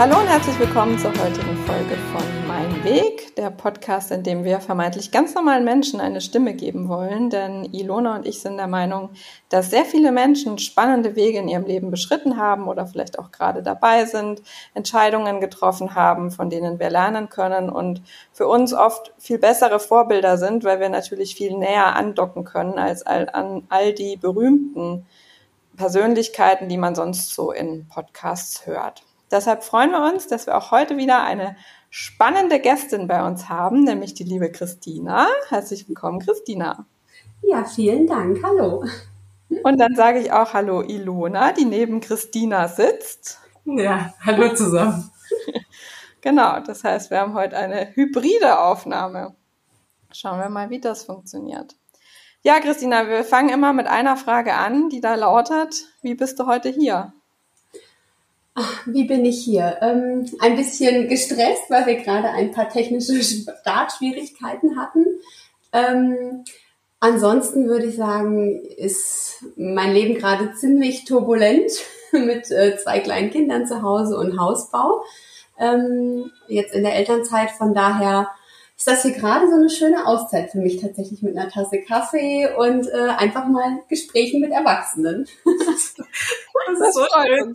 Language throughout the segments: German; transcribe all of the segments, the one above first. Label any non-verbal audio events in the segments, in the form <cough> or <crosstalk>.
Hallo und herzlich willkommen zur heutigen Folge von Mein Weg, der Podcast, in dem wir vermeintlich ganz normalen Menschen eine Stimme geben wollen. Denn Ilona und ich sind der Meinung, dass sehr viele Menschen spannende Wege in ihrem Leben beschritten haben oder vielleicht auch gerade dabei sind, Entscheidungen getroffen haben, von denen wir lernen können und für uns oft viel bessere Vorbilder sind, weil wir natürlich viel näher andocken können als an all die berühmten Persönlichkeiten, die man sonst so in Podcasts hört. Deshalb freuen wir uns, dass wir auch heute wieder eine spannende Gästin bei uns haben, nämlich die liebe Christina. Herzlich willkommen, Christina. Ja, vielen Dank. Hallo. Und dann sage ich auch Hallo Ilona, die neben Christina sitzt. Ja, hallo zusammen. genau, das heißt, wir haben heute eine hybride Aufnahme. Schauen wir mal, wie das funktioniert. Ja, Christina, wir fangen immer mit einer Frage an, die da lautet, wie bist du heute hier? Ach, wie bin ich hier? Ähm, ein bisschen gestresst, weil wir gerade ein paar technische <laughs> Startschwierigkeiten hatten. Ähm, ansonsten würde ich sagen, ist mein Leben gerade ziemlich turbulent <laughs> mit äh, zwei kleinen Kindern zu Hause und Hausbau. Ähm, jetzt in der Elternzeit, von daher ist das hier gerade so eine schöne Auszeit für mich tatsächlich mit einer Tasse Kaffee und äh, einfach mal Gesprächen mit Erwachsenen. <laughs> das ist so schön.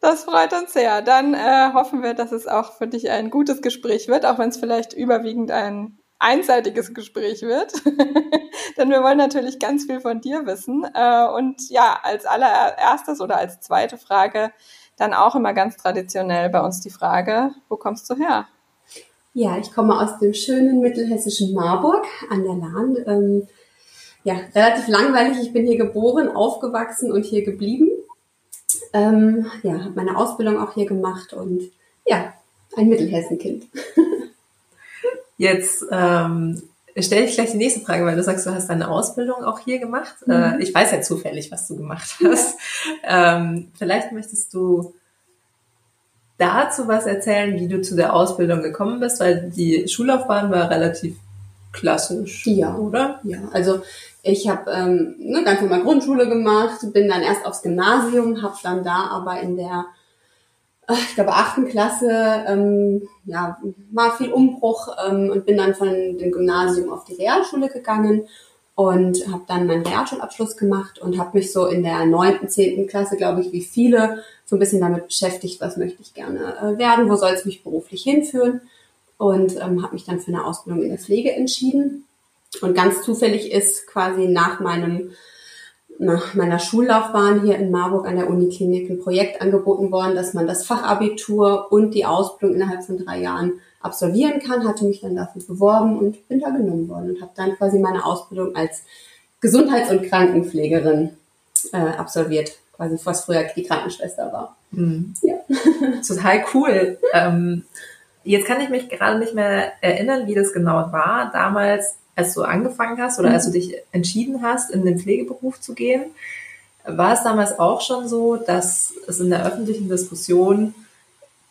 Das freut uns sehr. Dann äh, hoffen wir, dass es auch für dich ein gutes Gespräch wird, auch wenn es vielleicht überwiegend ein einseitiges Gespräch wird. <laughs> Denn wir wollen natürlich ganz viel von dir wissen. Äh, und ja, als allererstes oder als zweite Frage dann auch immer ganz traditionell bei uns die Frage, wo kommst du her? Ja, ich komme aus dem schönen mittelhessischen Marburg an der Lahn. Ähm, ja, relativ langweilig. Ich bin hier geboren, aufgewachsen und hier geblieben. Ähm, ja, habe meine Ausbildung auch hier gemacht und ja, ein Mittelhessenkind. <laughs> Jetzt ähm, stelle ich gleich die nächste Frage, weil du sagst, du hast deine Ausbildung auch hier gemacht. Mhm. Äh, ich weiß ja zufällig, was du gemacht hast. Ja. Ähm, vielleicht möchtest du dazu was erzählen, wie du zu der Ausbildung gekommen bist, weil die Schullaufbahn war relativ klassisch, ja. oder? Ja, also ich habe ähm, ne, ganz normal Grundschule gemacht, bin dann erst aufs Gymnasium, habe dann da aber in der, äh, ich glaube, achten Klasse, ähm, ja, war viel Umbruch ähm, und bin dann von dem Gymnasium auf die Realschule gegangen und habe dann meinen Realschulabschluss gemacht und habe mich so in der neunten, zehnten Klasse, glaube ich, wie viele, so ein bisschen damit beschäftigt, was möchte ich gerne äh, werden, wo soll es mich beruflich hinführen und ähm, habe mich dann für eine Ausbildung in der Pflege entschieden und ganz zufällig ist quasi nach meinem nach meiner Schullaufbahn hier in Marburg an der Uniklinik ein Projekt angeboten worden, dass man das Fachabitur und die Ausbildung innerhalb von drei Jahren absolvieren kann, hatte mich dann dafür beworben und bin da genommen worden und habe dann quasi meine Ausbildung als Gesundheits- und Krankenpflegerin äh, absolviert, quasi was früher die Krankenschwester war. Mhm. Ja. <laughs> Total cool. Ähm, jetzt kann ich mich gerade nicht mehr erinnern, wie das genau war. Damals als du angefangen hast oder mhm. als du dich entschieden hast, in den Pflegeberuf zu gehen, war es damals auch schon so, dass es in der öffentlichen Diskussion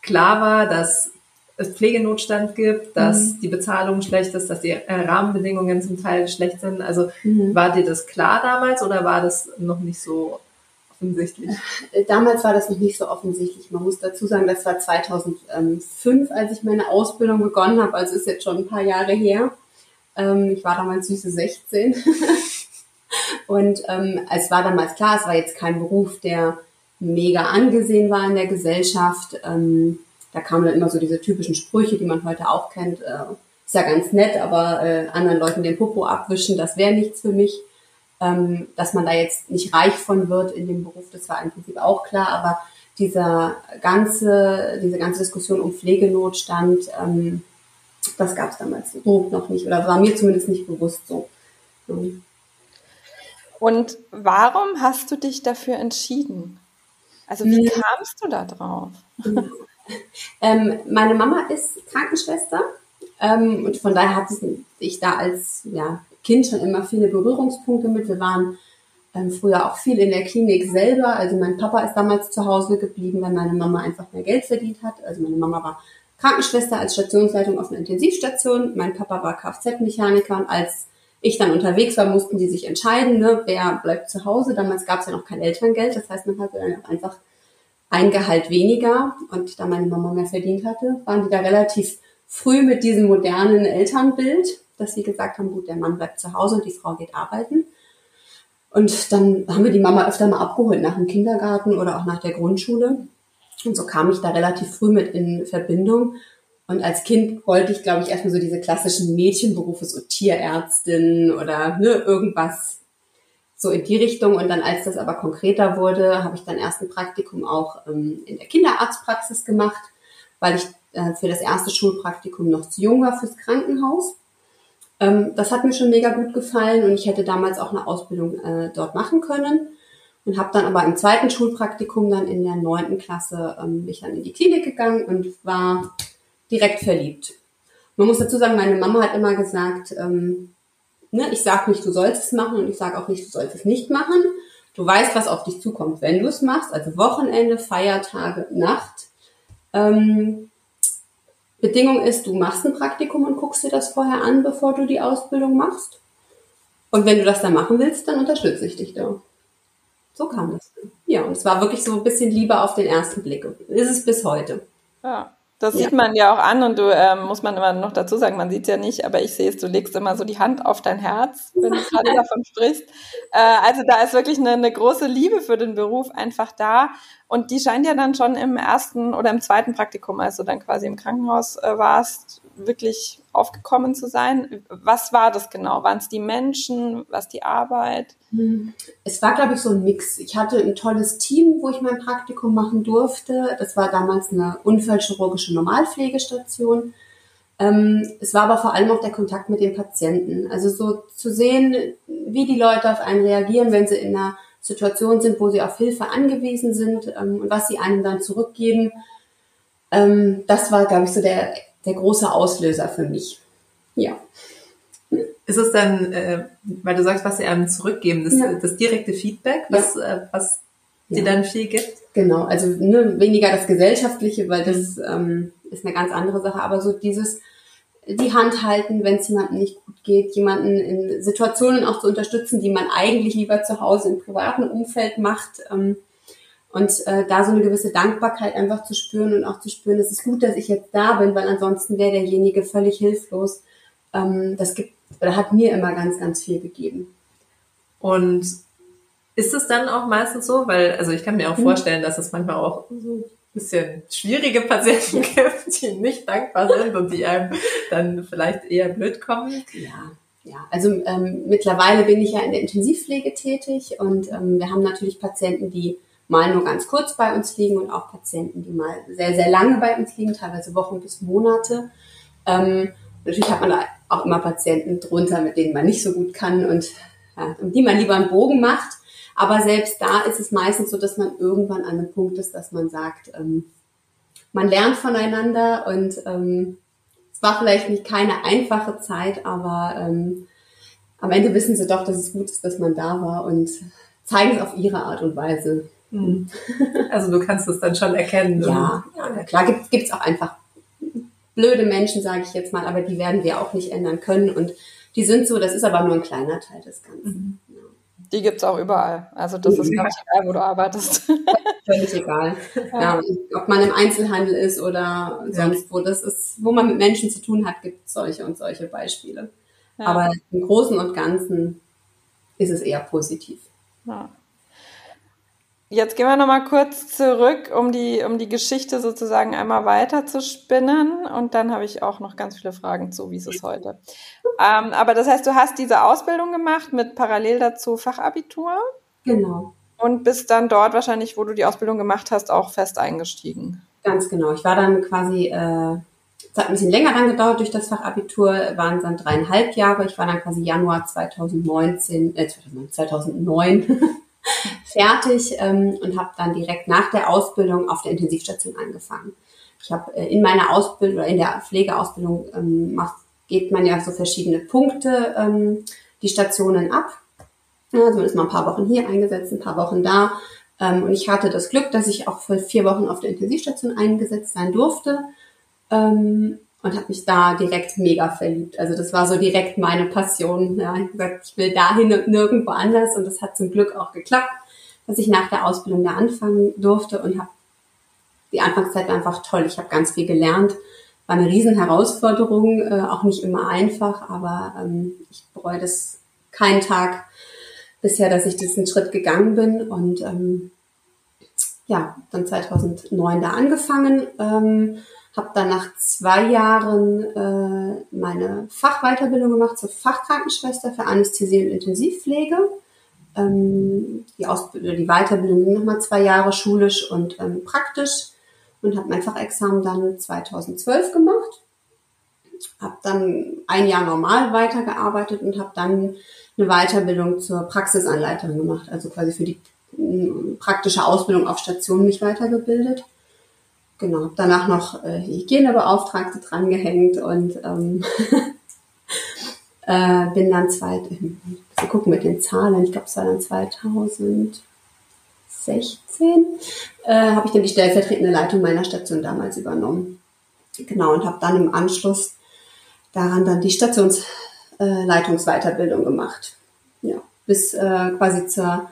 klar war, dass es Pflegenotstand gibt, dass mhm. die Bezahlung schlecht ist, dass die äh, Rahmenbedingungen zum Teil schlecht sind. Also mhm. war dir das klar damals oder war das noch nicht so offensichtlich? Äh, damals war das noch nicht so offensichtlich. Man muss dazu sagen, das war 2005, als ich meine Ausbildung begonnen habe. Also ist jetzt schon ein paar Jahre her. Ähm, ich war damals süße 16. <laughs> und ähm, es war damals klar, es war jetzt kein Beruf, der mega angesehen war in der Gesellschaft. Ähm, da kamen dann immer so diese typischen Sprüche, die man heute auch kennt. Äh, ist ja ganz nett, aber äh, anderen Leuten den Popo abwischen, das wäre nichts für mich. Ähm, dass man da jetzt nicht reich von wird in dem Beruf, das war im Prinzip auch klar, aber dieser ganze, diese ganze Diskussion um Pflegenotstand, ähm, das gab es damals so noch nicht oder war mir zumindest nicht bewusst so. Und warum hast du dich dafür entschieden? Also wie hm. kamst du da drauf? <laughs> ähm, meine Mama ist Krankenschwester ähm, und von daher hatte ich da als ja, Kind schon immer viele Berührungspunkte mit. Wir waren ähm, früher auch viel in der Klinik selber. Also mein Papa ist damals zu Hause geblieben, weil meine Mama einfach mehr Geld verdient hat. Also meine Mama war Krankenschwester als Stationsleitung auf einer Intensivstation. Mein Papa war Kfz-Mechaniker und als ich dann unterwegs war, mussten die sich entscheiden, ne, wer bleibt zu Hause. Damals gab es ja noch kein Elterngeld, das heißt, man hatte dann auch einfach ein Gehalt weniger. Und da meine Mama mehr verdient hatte, waren die da relativ früh mit diesem modernen Elternbild, dass sie gesagt haben, gut, der Mann bleibt zu Hause und die Frau geht arbeiten. Und dann haben wir die Mama öfter mal abgeholt nach dem Kindergarten oder auch nach der Grundschule. Und so kam ich da relativ früh mit in Verbindung. Und als Kind wollte ich, glaube ich, erstmal so diese klassischen Mädchenberufe, so Tierärztin oder ne, irgendwas so in die Richtung. Und dann, als das aber konkreter wurde, habe ich dann erst ein Praktikum auch ähm, in der Kinderarztpraxis gemacht, weil ich äh, für das erste Schulpraktikum noch zu jung war fürs Krankenhaus. Ähm, das hat mir schon mega gut gefallen und ich hätte damals auch eine Ausbildung äh, dort machen können und habe dann aber im zweiten Schulpraktikum dann in der neunten Klasse ähm, mich dann in die Klinik gegangen und war direkt verliebt. Man muss dazu sagen, meine Mama hat immer gesagt, ähm, ne, ich sag nicht, du sollst es machen und ich sage auch nicht, du sollst es nicht machen. Du weißt, was auf dich zukommt, wenn du es machst, also Wochenende, Feiertage, Nacht. Ähm, Bedingung ist, du machst ein Praktikum und guckst dir das vorher an, bevor du die Ausbildung machst. Und wenn du das dann machen willst, dann unterstütze ich dich da. So kam das. Ja, und es war wirklich so ein bisschen Liebe auf den ersten Blick. Ist es bis heute. Ja. Das ja. sieht man ja auch an und du ähm, muss man immer noch dazu sagen, man sieht es ja nicht, aber ich sehe es, du legst immer so die Hand auf dein Herz, wenn du gerade <laughs> davon sprichst. Äh, also da ist wirklich eine, eine große Liebe für den Beruf einfach da und die scheint ja dann schon im ersten oder im zweiten Praktikum, als du dann quasi im Krankenhaus äh, warst, wirklich aufgekommen zu sein. Was war das genau? Waren es die Menschen? Was die Arbeit? Hm. Es war, glaube ich, so ein Mix. Ich hatte ein tolles Team, wo ich mein Praktikum machen durfte. Das war damals eine unfallchirurgische Normalpflegestation. Ähm, es war aber vor allem auch der Kontakt mit den Patienten. Also so zu sehen, wie die Leute auf einen reagieren, wenn sie in einer Situation sind, wo sie auf Hilfe angewiesen sind ähm, und was sie einem dann zurückgeben. Ähm, das war, glaube ich, so der der große Auslöser für mich. Ja. Ist es dann, äh, weil du sagst, was sie einem zurückgeben, das, ja. das direkte Feedback, was, ja. äh, was ja. dir dann viel gibt? Genau, also ne, weniger das Gesellschaftliche, weil das ähm, ist eine ganz andere Sache, aber so dieses, die Hand halten, wenn es jemandem nicht gut geht, jemanden in Situationen auch zu unterstützen, die man eigentlich lieber zu Hause im privaten Umfeld macht. Ähm, und äh, da so eine gewisse Dankbarkeit einfach zu spüren und auch zu spüren, es ist gut, dass ich jetzt da bin, weil ansonsten wäre derjenige völlig hilflos. Ähm, das gibt oder hat mir immer ganz, ganz viel gegeben. Und ist es dann auch meistens so, weil, also ich kann mir auch mhm. vorstellen, dass es manchmal auch so ein bisschen schwierige Patienten <laughs> gibt, die nicht dankbar sind und die einem dann vielleicht eher blöd kommen. Ja. Ja, also ähm, mittlerweile bin ich ja in der Intensivpflege tätig und ähm, wir haben natürlich Patienten, die mal nur ganz kurz bei uns liegen und auch Patienten, die mal sehr, sehr lange bei uns liegen, teilweise Wochen bis Monate. Ähm, natürlich hat man da auch immer Patienten drunter, mit denen man nicht so gut kann und ja, um die man lieber einen Bogen macht. Aber selbst da ist es meistens so, dass man irgendwann an einem Punkt ist, dass man sagt, ähm, man lernt voneinander und ähm, es war vielleicht nicht keine einfache Zeit, aber ähm, am Ende wissen sie doch, dass es gut ist, dass man da war und zeigen es auf ihre Art und Weise. Hm. <laughs> Also du kannst es dann schon erkennen. Ja, ja klar gibt es auch einfach blöde Menschen, sage ich jetzt mal, aber die werden wir auch nicht ändern können und die sind so, das ist aber nur ein kleiner Teil des Ganzen. Mhm. Die gibt's auch überall. Also das ist, glaube ich, egal, wo du arbeitest. <laughs> Völlig egal. <laughs> Ja. ja. ob man im Einzelhandel ist oder sonst wo. Das ist, wo man mit Menschen zu tun hat, gibt es solche und solche Beispiele. Ja. Aber im Großen und Ganzen ist es eher positiv. Ja. Jetzt gehen wir nochmal kurz zurück, um die, um die Geschichte sozusagen einmal weiter zu spinnen. Und dann habe ich auch noch ganz viele Fragen zu, wie ist es heute. Ähm, aber das heißt, du hast diese Ausbildung gemacht mit parallel dazu Fachabitur. Genau. Und bist dann dort wahrscheinlich, wo du die Ausbildung gemacht hast, auch fest eingestiegen. Ganz genau. Ich war dann quasi, äh, es hat ein bisschen länger dann gedauert durch das Fachabitur, waren dann dreieinhalb Jahre. Ich war dann quasi Januar 2019, äh, 2009 fertig ähm, und habe dann direkt nach der Ausbildung auf der Intensivstation angefangen. Ich habe äh, in meiner Ausbildung oder in der Pflegeausbildung ähm, macht, geht man ja so verschiedene Punkte ähm, die Stationen ab. Also man ist mal ein paar Wochen hier eingesetzt, ein paar Wochen da. Ähm, und ich hatte das Glück, dass ich auch für vier Wochen auf der Intensivstation eingesetzt sein durfte. Ähm, und habe mich da direkt mega verliebt. Also das war so direkt meine Passion. Ja, ich habe gesagt, ich will dahin und nirgendwo anders und das hat zum Glück auch geklappt, dass ich nach der Ausbildung da anfangen durfte und habe die Anfangszeit war einfach toll. Ich habe ganz viel gelernt. War eine riesen Herausforderung, äh, auch nicht immer einfach, aber ähm, ich bereue das keinen Tag bisher, dass ich diesen Schritt gegangen bin und ähm, ja, dann 2009 da angefangen, ähm, habe dann nach zwei Jahren äh, meine Fachweiterbildung gemacht zur Fachkrankenschwester für Anästhesie und Intensivpflege. Ähm, die, Ausbildung, die Weiterbildung nochmal zwei Jahre schulisch und ähm, praktisch und habe mein Fachexamen dann 2012 gemacht. Habe dann ein Jahr normal weitergearbeitet und habe dann eine Weiterbildung zur Praxisanleiterin gemacht, also quasi für die praktische Ausbildung auf Station mich weitergebildet. Genau, danach noch äh, Hygienebeauftragte drangehängt und ähm, <laughs> äh, bin dann zweit, wir gucken mit den Zahlen, ich glaube es war dann 2016, äh, habe ich dann die stellvertretende Leitung meiner Station damals übernommen. Genau, und habe dann im Anschluss daran dann die Stationsleitungsweiterbildung äh, gemacht. Ja, bis äh, quasi zur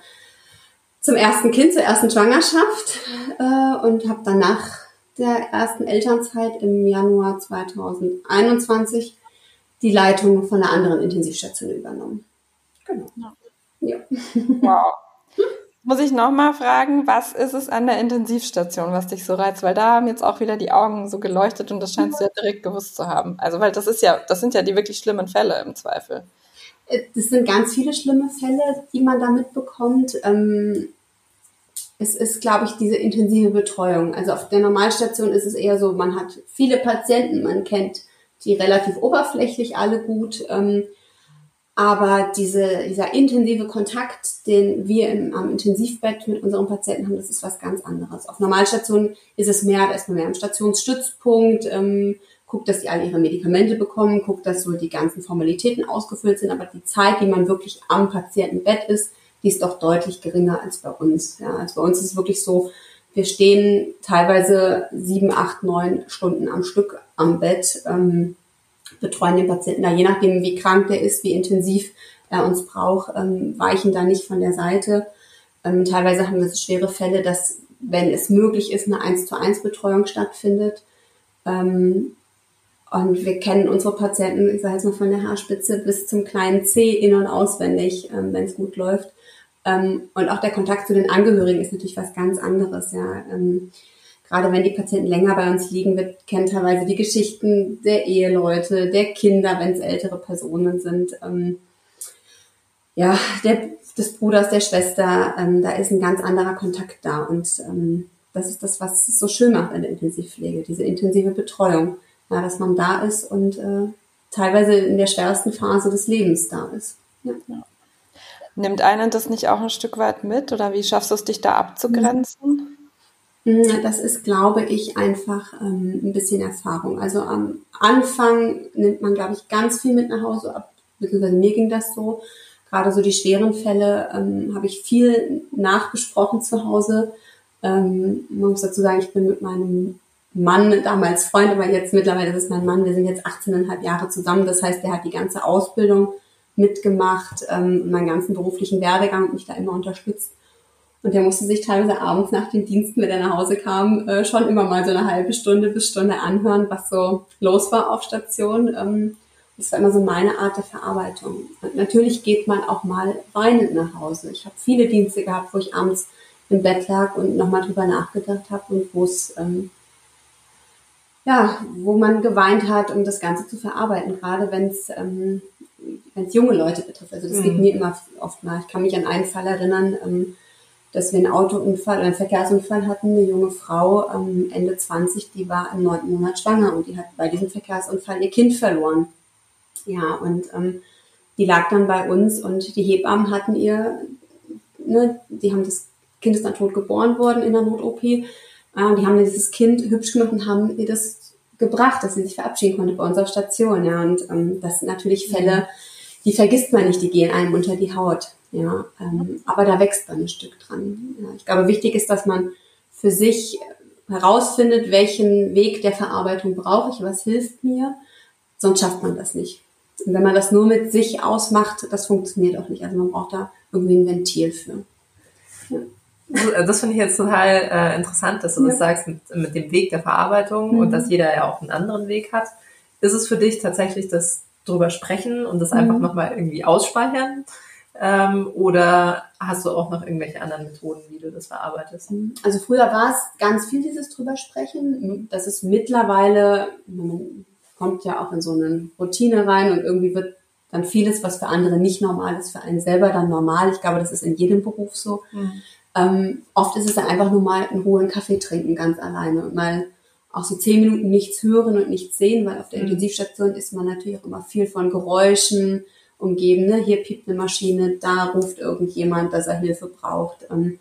zum ersten Kind, zur ersten Schwangerschaft äh, und habe danach der ersten Elternzeit im Januar 2021 die Leitung von einer anderen Intensivstation übernommen. Genau. Ja. Wow. <laughs> Muss ich nochmal fragen, was ist es an der Intensivstation, was dich so reizt? Weil da haben jetzt auch wieder die Augen so geleuchtet und das scheinst du ja direkt gewusst zu haben. Also, weil das ist ja, das sind ja die wirklich schlimmen Fälle im Zweifel. Äh, das sind ganz viele schlimme Fälle, die man da mitbekommt. Ähm, es ist, glaube ich, diese intensive Betreuung. Also auf der Normalstation ist es eher so, man hat viele Patienten, man kennt die relativ oberflächlich alle gut. Aber diese, dieser intensive Kontakt, den wir im, am Intensivbett mit unseren Patienten haben, das ist was ganz anderes. Auf Normalstationen ist es mehr, da ist man mehr im Stationsstützpunkt, ähm, guckt, dass die alle ihre Medikamente bekommen, guckt, dass so die ganzen Formalitäten ausgefüllt sind, aber die Zeit, die man wirklich am Patientenbett ist, die ist doch deutlich geringer als bei uns. Ja, also bei uns ist es wirklich so, wir stehen teilweise sieben, acht, neun Stunden am Stück am Bett, ähm, betreuen den Patienten da, je nachdem, wie krank der ist, wie intensiv er uns braucht, ähm, weichen da nicht von der Seite. Ähm, teilweise haben wir so schwere Fälle, dass, wenn es möglich ist, eine 1 zu 1 Betreuung stattfindet. Ähm, und wir kennen unsere Patienten, ich sage jetzt mal von der Haarspitze bis zum kleinen C in- und auswendig, ähm, wenn es gut läuft. Ähm, und auch der Kontakt zu den Angehörigen ist natürlich was ganz anderes. Ja. Gerade wenn die Patienten länger bei uns liegen, wir kennen teilweise die Geschichten der Eheleute, der Kinder, wenn es ältere Personen sind. Ähm, ja, der, des Bruders, der Schwester, ähm, da ist ein ganz anderer Kontakt da. Und ähm, das ist das, was es so schön macht an der Intensivpflege, diese intensive Betreuung. Ja, dass man da ist und äh, teilweise in der schwersten Phase des Lebens da ist. Ja. Nimmt einen das nicht auch ein Stück weit mit oder wie schaffst du es, dich da abzugrenzen? Hm, das ist, glaube ich, einfach ähm, ein bisschen Erfahrung. Also am Anfang nimmt man, glaube ich, ganz viel mit nach Hause ab, beziehungsweise mir ging das so. Gerade so die schweren Fälle ähm, habe ich viel nachbesprochen zu Hause. Ähm, man muss dazu sagen, ich bin mit meinem Mann, damals Freund, aber jetzt mittlerweile ist es mein Mann, wir sind jetzt 18,5 Jahre zusammen. Das heißt, der hat die ganze Ausbildung mitgemacht, ähm, meinen ganzen beruflichen Werdegang und mich da immer unterstützt. Und der musste sich teilweise abends nach den Diensten, wenn er nach Hause kam, äh, schon immer mal so eine halbe Stunde bis Stunde anhören, was so los war auf Station. Ähm, das war immer so meine Art der Verarbeitung. Und natürlich geht man auch mal weinend nach Hause. Ich habe viele Dienste gehabt, wo ich abends im Bett lag und nochmal drüber nachgedacht habe und wo es ähm, ja, wo man geweint hat, um das Ganze zu verarbeiten, gerade wenn es ähm, wenn es junge Leute betrifft. Also das mhm. geht mir immer oft mal. Ich kann mich an einen Fall erinnern, ähm, dass wir einen Autounfall oder einen Verkehrsunfall hatten. Eine junge Frau, ähm, Ende 20, die war im neunten Monat schwanger und die hat bei diesem Verkehrsunfall ihr Kind verloren. Ja, und ähm, die lag dann bei uns und die Hebammen hatten ihr, ne, die haben das Kind ist dann tot geboren worden in der Not-OP. Äh, die haben dieses Kind hübsch gemacht und haben ihr das gebracht, dass sie sich verabschieden konnte bei unserer Station. Ja, und ähm, das sind natürlich Fälle, die vergisst man nicht, die gehen einem unter die Haut. Ja, ähm, aber da wächst man ein Stück dran. Ja, ich glaube, wichtig ist, dass man für sich herausfindet, welchen Weg der Verarbeitung brauche ich, was hilft mir, sonst schafft man das nicht. Und wenn man das nur mit sich ausmacht, das funktioniert auch nicht. Also man braucht da irgendwie ein Ventil für. Ja. das finde ich jetzt total äh, interessant, dass du ja. das sagst mit, mit, dem Weg der Verarbeitung mhm. und dass jeder ja auch einen anderen Weg hat. Ist es für dich tatsächlich das drüber sprechen und das mhm. einfach nochmal irgendwie ausspeichern? Ähm, oder hast du auch noch irgendwelche anderen Methoden, wie du das verarbeitest? Also früher war es ganz viel dieses drüber sprechen. Das ist mittlerweile, man kommt ja auch in so eine Routine rein und irgendwie wird dann vieles, was für andere nicht normal ist, für einen selber dann normal. Ich glaube, das ist in jedem Beruf so. Mhm. Ähm, oft ist es dann einfach nur mal einen hohen Kaffee trinken, ganz alleine und mal auch so zehn Minuten nichts hören und nichts sehen, weil auf der mhm. Intensivstation ist man natürlich auch immer viel von Geräuschen umgeben. Ne? Hier piept eine Maschine, da ruft irgendjemand, dass er Hilfe braucht. Ähm,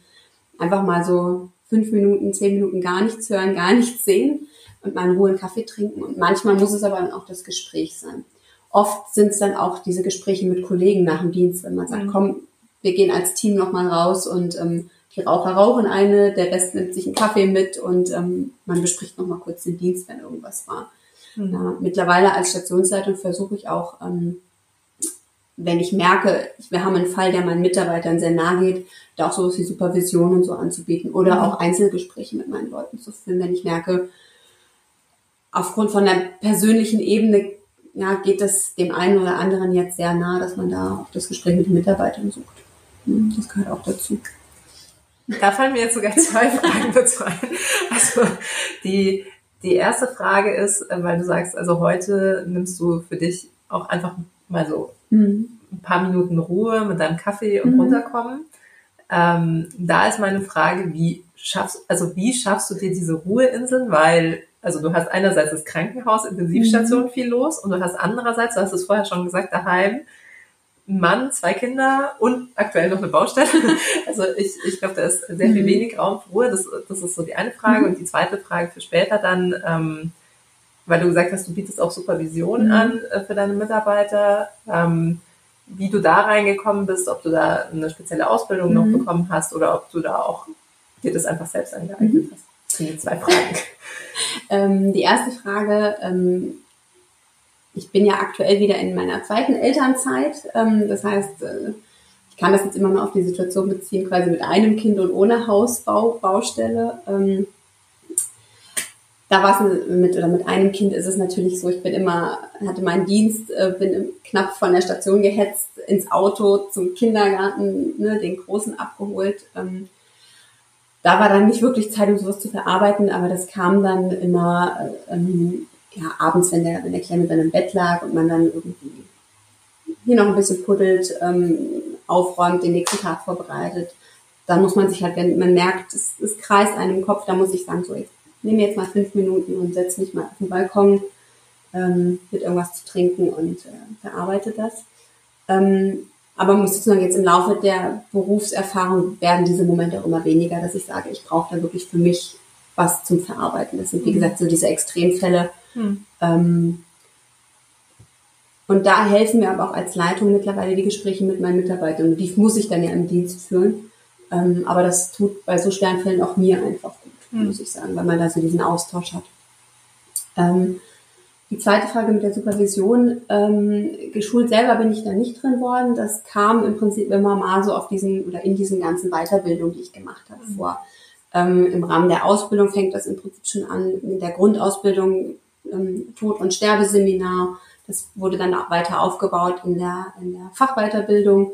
einfach mal so fünf Minuten, zehn Minuten gar nichts hören, gar nichts sehen und mal einen hohen Kaffee trinken. Und manchmal muss es aber dann auch das Gespräch sein. Oft sind es dann auch diese Gespräche mit Kollegen nach dem Dienst, wenn man sagt, mhm. komm, wir gehen als Team nochmal raus und ähm, die Raucher rauchen eine, der Rest nimmt sich einen Kaffee mit und ähm, man bespricht nochmal kurz den Dienst, wenn irgendwas war. Mhm. Ja, mittlerweile als Stationsleitung versuche ich auch, ähm, wenn ich merke, wir haben einen Fall, der meinen Mitarbeitern sehr nahe geht, da auch sowas wie Supervision und so anzubieten oder mhm. auch Einzelgespräche mit meinen Leuten zu führen, wenn ich merke, aufgrund von der persönlichen Ebene ja, geht das dem einen oder anderen jetzt sehr nah, dass man da auch das Gespräch mit den Mitarbeitern sucht. Hm, das gehört auch dazu. Da fallen mir jetzt sogar zwei <laughs> Fragen dazu ein. Also die, die erste Frage ist, äh, weil du sagst, also heute nimmst du für dich auch einfach mal so mhm. ein paar Minuten Ruhe mit deinem Kaffee und mhm. runterkommen. Ähm, da ist meine Frage, wie schaffst, also wie schaffst du dir diese Ruheinseln? Weil, also du hast einerseits das Krankenhaus, Intensivstation mhm. viel los und du hast andererseits, du hast es vorher schon gesagt, daheim ein Mann, zwei Kinder und aktuell noch eine Baustelle. <laughs> Also ich, ich glaube, da ist sehr viel mhm. wenig Raum für Ruhe. Das, das ist so die eine Frage. Mhm. Und die zweite Frage für später dann, ähm, weil du gesagt hast, du bietest auch Supervision mhm. an äh, für deine Mitarbeiter, ähm, wie du da reingekommen bist, ob du da eine spezielle Ausbildung noch mhm. bekommen hast oder ob du da auch dir das einfach selbst angeeignet mhm. hast. Das sind die zwei Fragen. <laughs> ähm, die erste Frage, ähm, ich bin ja aktuell wieder in meiner zweiten Elternzeit. Ähm, das heißt, äh, ich kann das jetzt immer nur auf die Situation beziehen, quasi mit einem Kind und ohne Hausbau, Baustelle. Da war es mit oder mit einem Kind ist es natürlich so, ich bin immer, hatte meinen Dienst, äh, bin knapp von der Station gehetzt ins Auto zum Kindergarten, ne, den Großen abgeholt. Ähm, da war dann nicht wirklich Zeit, um sowas zu verarbeiten, aber das kam dann immer ähm, ja, abends, wenn der, wenn der Kleine dann im Bett lag und man dann irgendwie hier noch ein bisschen puddelt, ähm, aufräumt, den nächsten Tag vorbereitet, dann muss man sich halt, wenn man merkt, es, es kreist einem im Kopf, dann muss ich sagen, so, ich nehme jetzt mal fünf Minuten und setze mich mal auf den Balkon ähm, mit irgendwas zu trinken und äh, verarbeite das. Ähm, aber muss sozusagen jetzt im Laufe der Berufserfahrung werden diese Momente auch immer weniger, dass ich sage, ich brauche da wirklich für mich was zum Verarbeiten. Das sind, wie mhm. gesagt, so diese Extremfälle, hm. Ähm, und da helfen mir aber auch als Leitung mittlerweile die Gespräche mit meinen Mitarbeitern. Die muss ich dann ja im Dienst führen. Ähm, aber das tut bei so schweren Fällen auch mir einfach gut, hm. muss ich sagen, weil man da so diesen Austausch hat. Ähm, die zweite Frage mit der Supervision. Ähm, geschult selber bin ich da nicht drin worden. Das kam im Prinzip immer mal so auf diesen oder in diesen ganzen Weiterbildungen, die ich gemacht habe, mhm. vor. Ähm, Im Rahmen der Ausbildung fängt das im Prinzip schon an. In der Grundausbildung ähm, Tod- und Sterbeseminar. Das wurde dann auch weiter aufgebaut in der, in der Fachweiterbildung.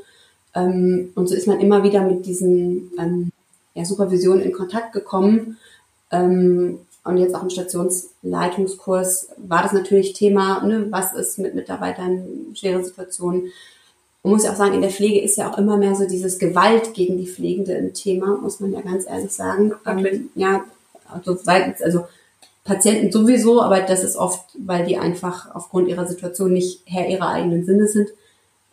Ähm, und so ist man immer wieder mit diesen ähm, ja, Supervisionen in Kontakt gekommen. Ähm, und jetzt auch im Stationsleitungskurs war das natürlich Thema, ne, was ist mit Mitarbeitern, schwere Situationen. Man muss ja auch sagen, in der Pflege ist ja auch immer mehr so dieses Gewalt gegen die Pflegende ein Thema, muss man ja ganz ehrlich sagen. Ähm, ja, also, also Patienten sowieso, aber das ist oft, weil die einfach aufgrund ihrer Situation nicht Herr ihrer eigenen Sinne sind.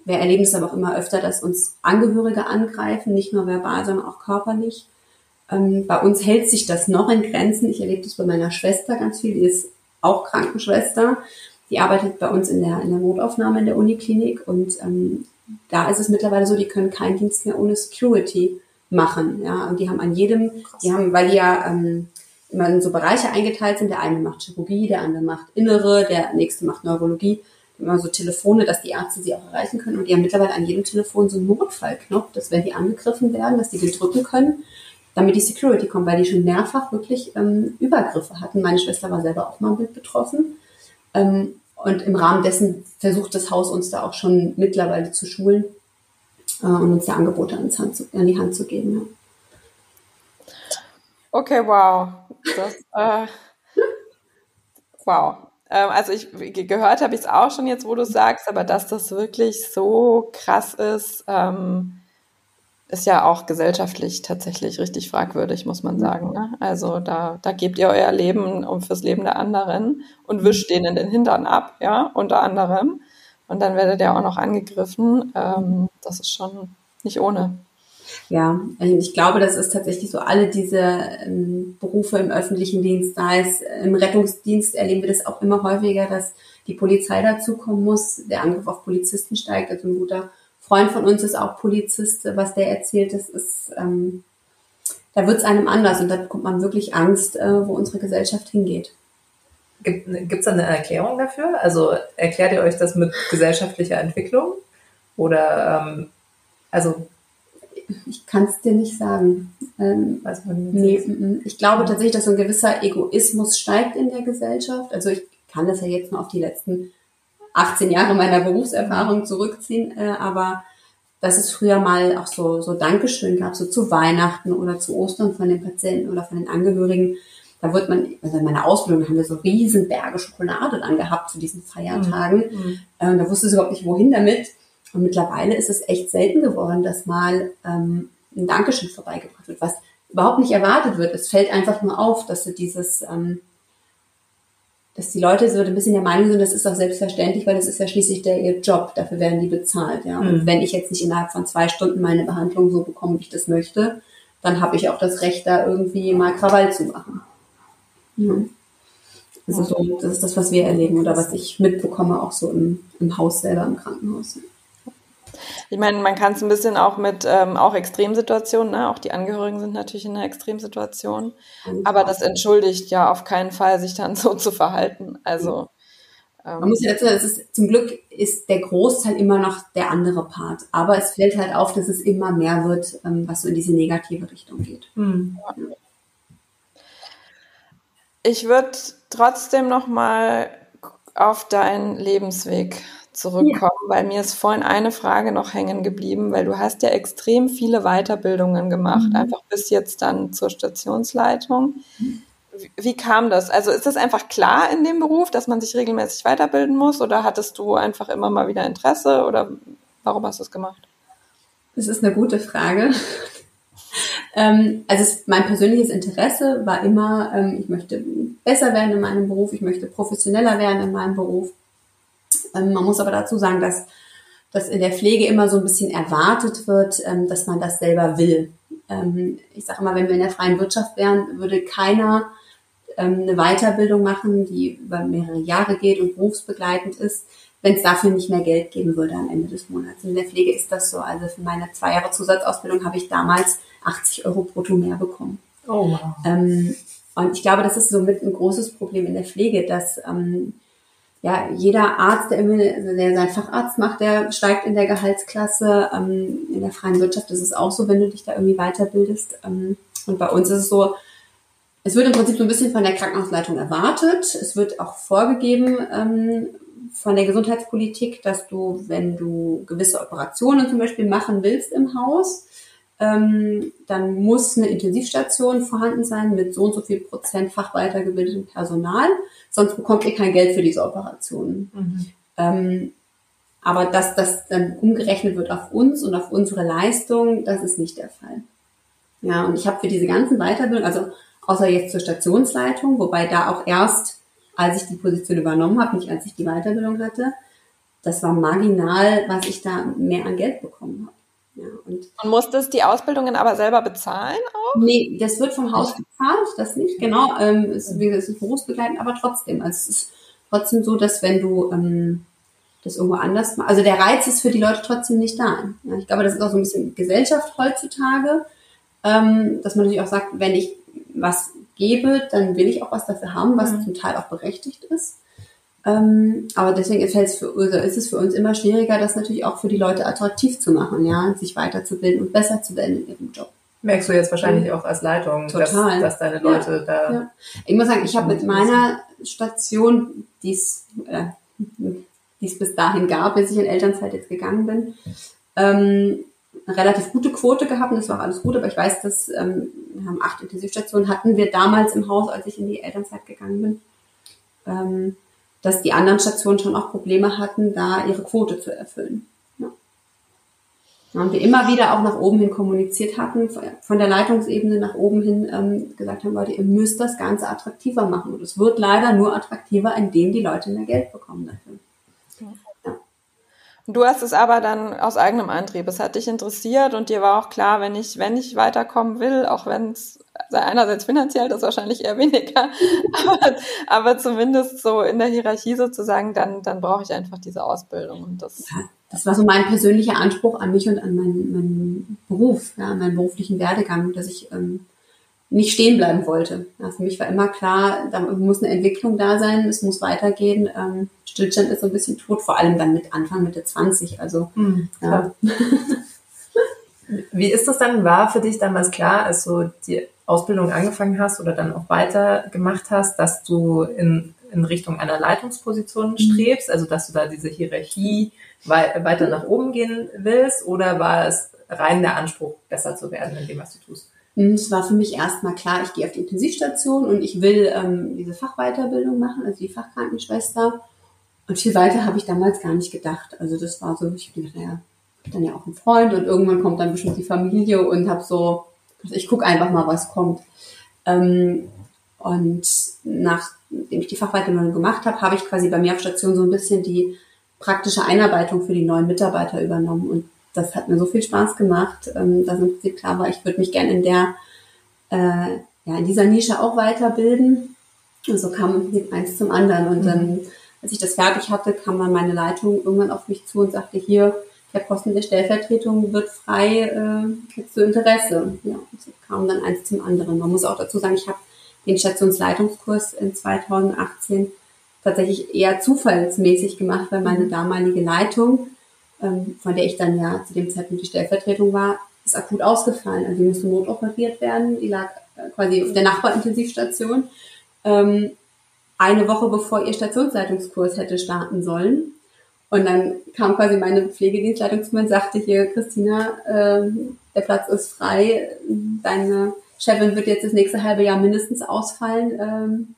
Wir erleben es aber auch immer öfter, dass uns Angehörige angreifen, nicht nur verbal, sondern auch körperlich. Ähm, bei uns hält sich das noch in Grenzen. Ich erlebe das bei meiner Schwester ganz viel. Die ist auch Krankenschwester. Die arbeitet bei uns in der, in der Notaufnahme in der Uniklinik und ähm, da ist es mittlerweile so, die können keinen Dienst mehr ohne Security machen. Ja, und die haben an jedem, die haben, weil die ja ähm, immer in so Bereiche eingeteilt sind. Der eine macht Chirurgie, der andere macht Innere, der nächste macht Neurologie. Immer so Telefone, dass die Ärzte sie auch erreichen können. Und die haben mittlerweile an jedem Telefon so einen Notfallknopf, dass wenn die angegriffen werden, dass die den drücken können. Damit die Security kommt, weil die schon mehrfach wirklich ähm, Übergriffe hatten. Meine Schwester war selber auch mal mit betroffen. Ähm, und im Rahmen dessen versucht das Haus uns da auch schon mittlerweile zu schulen äh, und uns da Angebote zu, an die Hand zu geben. Ja. Okay, wow. Das, äh, wow. Ähm, also ich gehört habe ich es auch schon jetzt, wo du sagst, aber dass das wirklich so krass ist, ähm, ist ja auch gesellschaftlich tatsächlich richtig fragwürdig, muss man sagen. Ne? Also da, da gebt ihr euer Leben um fürs Leben der anderen und wischt denen den Hintern ab, ja, unter anderem. Und dann werdet ihr auch noch angegriffen. Ähm, das ist schon nicht ohne. Ja, also ich glaube, das ist tatsächlich so, alle diese ähm, Berufe im öffentlichen Dienst, da ist im Rettungsdienst erleben wir das auch immer häufiger, dass die Polizei dazukommen muss, der Angriff auf Polizisten steigt. Also ein guter Freund von uns ist auch Polizist, was der erzählt, das ist, ähm, da wird es einem anders und da bekommt man wirklich Angst, äh, wo unsere Gesellschaft hingeht. Gibt es da eine Erklärung dafür? Also erklärt ihr euch das mit gesellschaftlicher Entwicklung? Oder ähm, also ich kann es dir nicht sagen. Ähm, Weiß man nee, m -m. ich glaube tatsächlich, dass so ein gewisser Egoismus steigt in der Gesellschaft. Also ich kann das ja jetzt nur auf die letzten 18 Jahre meiner Berufserfahrung zurückziehen, äh, aber dass es früher mal auch so, so Dankeschön gab, so zu Weihnachten oder zu Ostern von den Patienten oder von den Angehörigen. Da wird man, also in meiner Ausbildung haben wir so riesen Berge Schokolade dann gehabt zu diesen Feiertagen. Mhm. Äh, da wusste sie überhaupt nicht, wohin damit. Und mittlerweile ist es echt selten geworden, dass mal ähm, ein Dankeschön vorbeigebracht wird, was überhaupt nicht erwartet wird. Es fällt einfach nur auf, dass du dieses, ähm, dass die Leute so ein bisschen der Meinung sind, das ist auch selbstverständlich, weil das ist ja schließlich der ihr Job, dafür werden die bezahlt. Ja. Und mhm. wenn ich jetzt nicht innerhalb von zwei Stunden meine Behandlung so bekomme, wie ich das möchte, dann habe ich auch das Recht, da irgendwie mal Krawall zu machen. Ja. Also so, das ist das, was wir erleben oder was ich mitbekomme, auch so im, im Haus selber, im Krankenhaus. Ich meine, man kann es ein bisschen auch mit ähm, auch Extremsituationen, ne? auch die Angehörigen sind natürlich in einer Extremsituation, mhm. aber das entschuldigt ja auf keinen Fall, sich dann <laughs> so zu verhalten. Also ähm, man muss ja dazu sagen, ist, zum Glück ist der Großteil immer noch der andere Part, aber es fällt halt auf, dass es immer mehr wird, ähm, was so in diese negative Richtung geht. Mhm. Ja. Ich würde trotzdem noch mal auf deinen Lebensweg zurückkommen, ja. weil mir ist vorhin eine Frage noch hängen geblieben, weil du hast ja extrem viele Weiterbildungen gemacht, mhm. einfach bis jetzt dann zur Stationsleitung. Wie, wie, kam das? Also ist das einfach klar in dem Beruf, dass man sich regelmäßig weiterbilden muss oder hattest du einfach immer mal wieder Interesse oder warum hast du es gemacht? Das ist eine gute Frage. <laughs> ähm, also es, mein persönliches Interesse war immer, ähm, ich möchte besser werden in meinem Beruf, ich möchte professioneller werden in meinem Beruf. Ähm, man muss aber dazu sagen, dass, dass in der Pflege immer so ein bisschen erwartet wird, ähm, dass man das selber will. Ähm, ich sage immer, wenn wir in der freien Wirtschaft wären, würde keiner eine Weiterbildung machen, die über mehrere Jahre geht und berufsbegleitend ist, wenn es dafür nicht mehr Geld geben würde am Ende des Monats. In der Pflege ist das so. Also für meine zwei Jahre Zusatzausbildung habe ich damals 80 Euro brutto mehr bekommen. Oh wow. Ähm, und ich glaube, das ist somit ein großes Problem in der Pflege, dass ähm, ja, jeder Arzt, der, also der seinen Facharzt macht, der steigt in der Gehaltsklasse. Ähm, in der freien Wirtschaft ist es auch so, wenn du dich da irgendwie weiterbildest. Ähm, und bei uns ist es so, es wird im Prinzip so ein bisschen von der Krankenhausleitung erwartet. Es wird auch vorgegeben ähm, von der Gesundheitspolitik, dass du, wenn du gewisse Operationen zum Beispiel machen willst im Haus, ähm, dann muss eine Intensivstation vorhanden sein mit so und so viel Prozent fachweitergebildetem Personal, sonst bekommt ihr kein Geld für diese Operationen. Mhm. Ähm, aber dass das dann umgerechnet wird auf uns und auf unsere Leistung, das ist nicht der Fall. Ja, und ich habe für diese ganzen Weiterbildungen, also außer jetzt zur Stationsleitung, wobei da auch erst, als ich die Position übernommen habe, nicht als ich die Weiterbildung hatte, das war marginal, was ich da mehr an Geld bekommen habe. Ja, und, und musstest die Ausbildungen aber selber bezahlen auch? Nee, das wird vom Haus bezahlt, das nicht, genau. Ähm, es, es ist berufsbegleitend, aber trotzdem. Also es ist trotzdem so, dass wenn du ähm, das irgendwo anders machst, also der Reiz ist für die Leute trotzdem nicht da. Ja, ich glaube, das ist auch so ein bisschen Gesellschaft heutzutage, ähm, dass man natürlich auch sagt, wenn ich was gebe, dann will ich auch was dafür haben, was mhm. zum Teil auch berechtigt ist. Ähm, aber deswegen ist es, für, also ist es für uns immer schwieriger, das natürlich auch für die Leute attraktiv zu machen, ja, sich weiterzubilden und besser zu werden in ihrem Job. Merkst du jetzt wahrscheinlich auch als Leitung, dass, dass, deine Leute ja. da. Ja. Ich muss sagen, ich habe mit meiner Station, die es äh, bis dahin gab, bis ich in Elternzeit jetzt gegangen bin, ähm, eine relativ gute Quote gehabt und das war alles gut, aber ich weiß, dass ähm, wir haben acht Intensivstationen hatten wir damals im Haus, als ich in die Elternzeit gegangen bin, ähm, dass die anderen Stationen schon auch Probleme hatten, da ihre Quote zu erfüllen. Ja. Und wir immer wieder auch nach oben hin kommuniziert hatten, von der Leitungsebene nach oben hin ähm, gesagt haben, Leute, ihr müsst das Ganze attraktiver machen. Und es wird leider nur attraktiver, indem die Leute mehr Geld bekommen dafür. Du hast es aber dann aus eigenem Antrieb. Es hat dich interessiert und dir war auch klar, wenn ich, wenn ich weiterkommen will, auch wenn es also einerseits finanziell, das wahrscheinlich eher weniger, <laughs> aber, aber zumindest so in der Hierarchie sozusagen, dann, dann brauche ich einfach diese Ausbildung und das. Ja, das war so mein persönlicher Anspruch an mich und an meinen, meinen Beruf, ja, meinen beruflichen Werdegang, dass ich ähm, nicht stehen bleiben wollte. Ja, für mich war immer klar, da muss eine Entwicklung da sein, es muss weitergehen. Ähm, Stillstand ist so ein bisschen tot, vor allem dann mit Anfang, Mitte 20. Also mhm, ja. <laughs> Wie ist das dann? War für dich damals klar, als die Ausbildung angefangen hast oder dann auch weiter gemacht hast, dass du in, in Richtung einer Leitungsposition mhm. strebst, also dass du da diese Hierarchie weiter nach oben gehen willst, oder war es rein der Anspruch, besser zu werden in dem, was du tust? Mhm, es war für mich erstmal klar, ich gehe auf die Intensivstation und ich will ähm, diese Fachweiterbildung machen, also die Fachkrankenschwester. Und viel weiter habe ich damals gar nicht gedacht. Also das war so, ich ich habe dann ja auch einen Freund und irgendwann kommt dann bestimmt die Familie und habe so, ich gucke einfach mal, was kommt. Ähm, und nachdem ich die Fachweiterbildung gemacht habe, habe ich quasi bei mir auf Station so ein bisschen die praktische Einarbeitung für die neuen Mitarbeiter übernommen. Und das hat mir so viel Spaß gemacht, ähm, dass im Prinzip klar war, ich würde mich gerne in der, äh, ja, in dieser Nische auch weiterbilden. Und so kam im Prinzip eins zum anderen. Und dann, mhm. als ich das fertig hatte, kam dann meine Leitung irgendwann auf mich zu und sagte, hier, der Posten der Stellvertretung wird frei, äh, du Interesse? Ja, so kam dann eins zum anderen. Man muss auch dazu sagen, ich habe den Stationsleitungskurs in 2018 tatsächlich eher zufallsmäßig gemacht, weil meine damalige Leitung, ähm, von der ich dann ja zu dem Zeitpunkt die Stellvertretung war, ist akut ausgefallen. Also die musste notoperiert werden. Die lag äh, quasi auf der Nachbarintensivstation. Ähm, eine Woche bevor ihr Stationsleitungskurs hätte starten sollen. Und dann kam quasi meine Pflegedienstleitung zu mir und sagte hier, Christina, ähm, der Platz ist frei, deine Chefin wird jetzt das nächste halbe Jahr mindestens ausfallen. Ähm,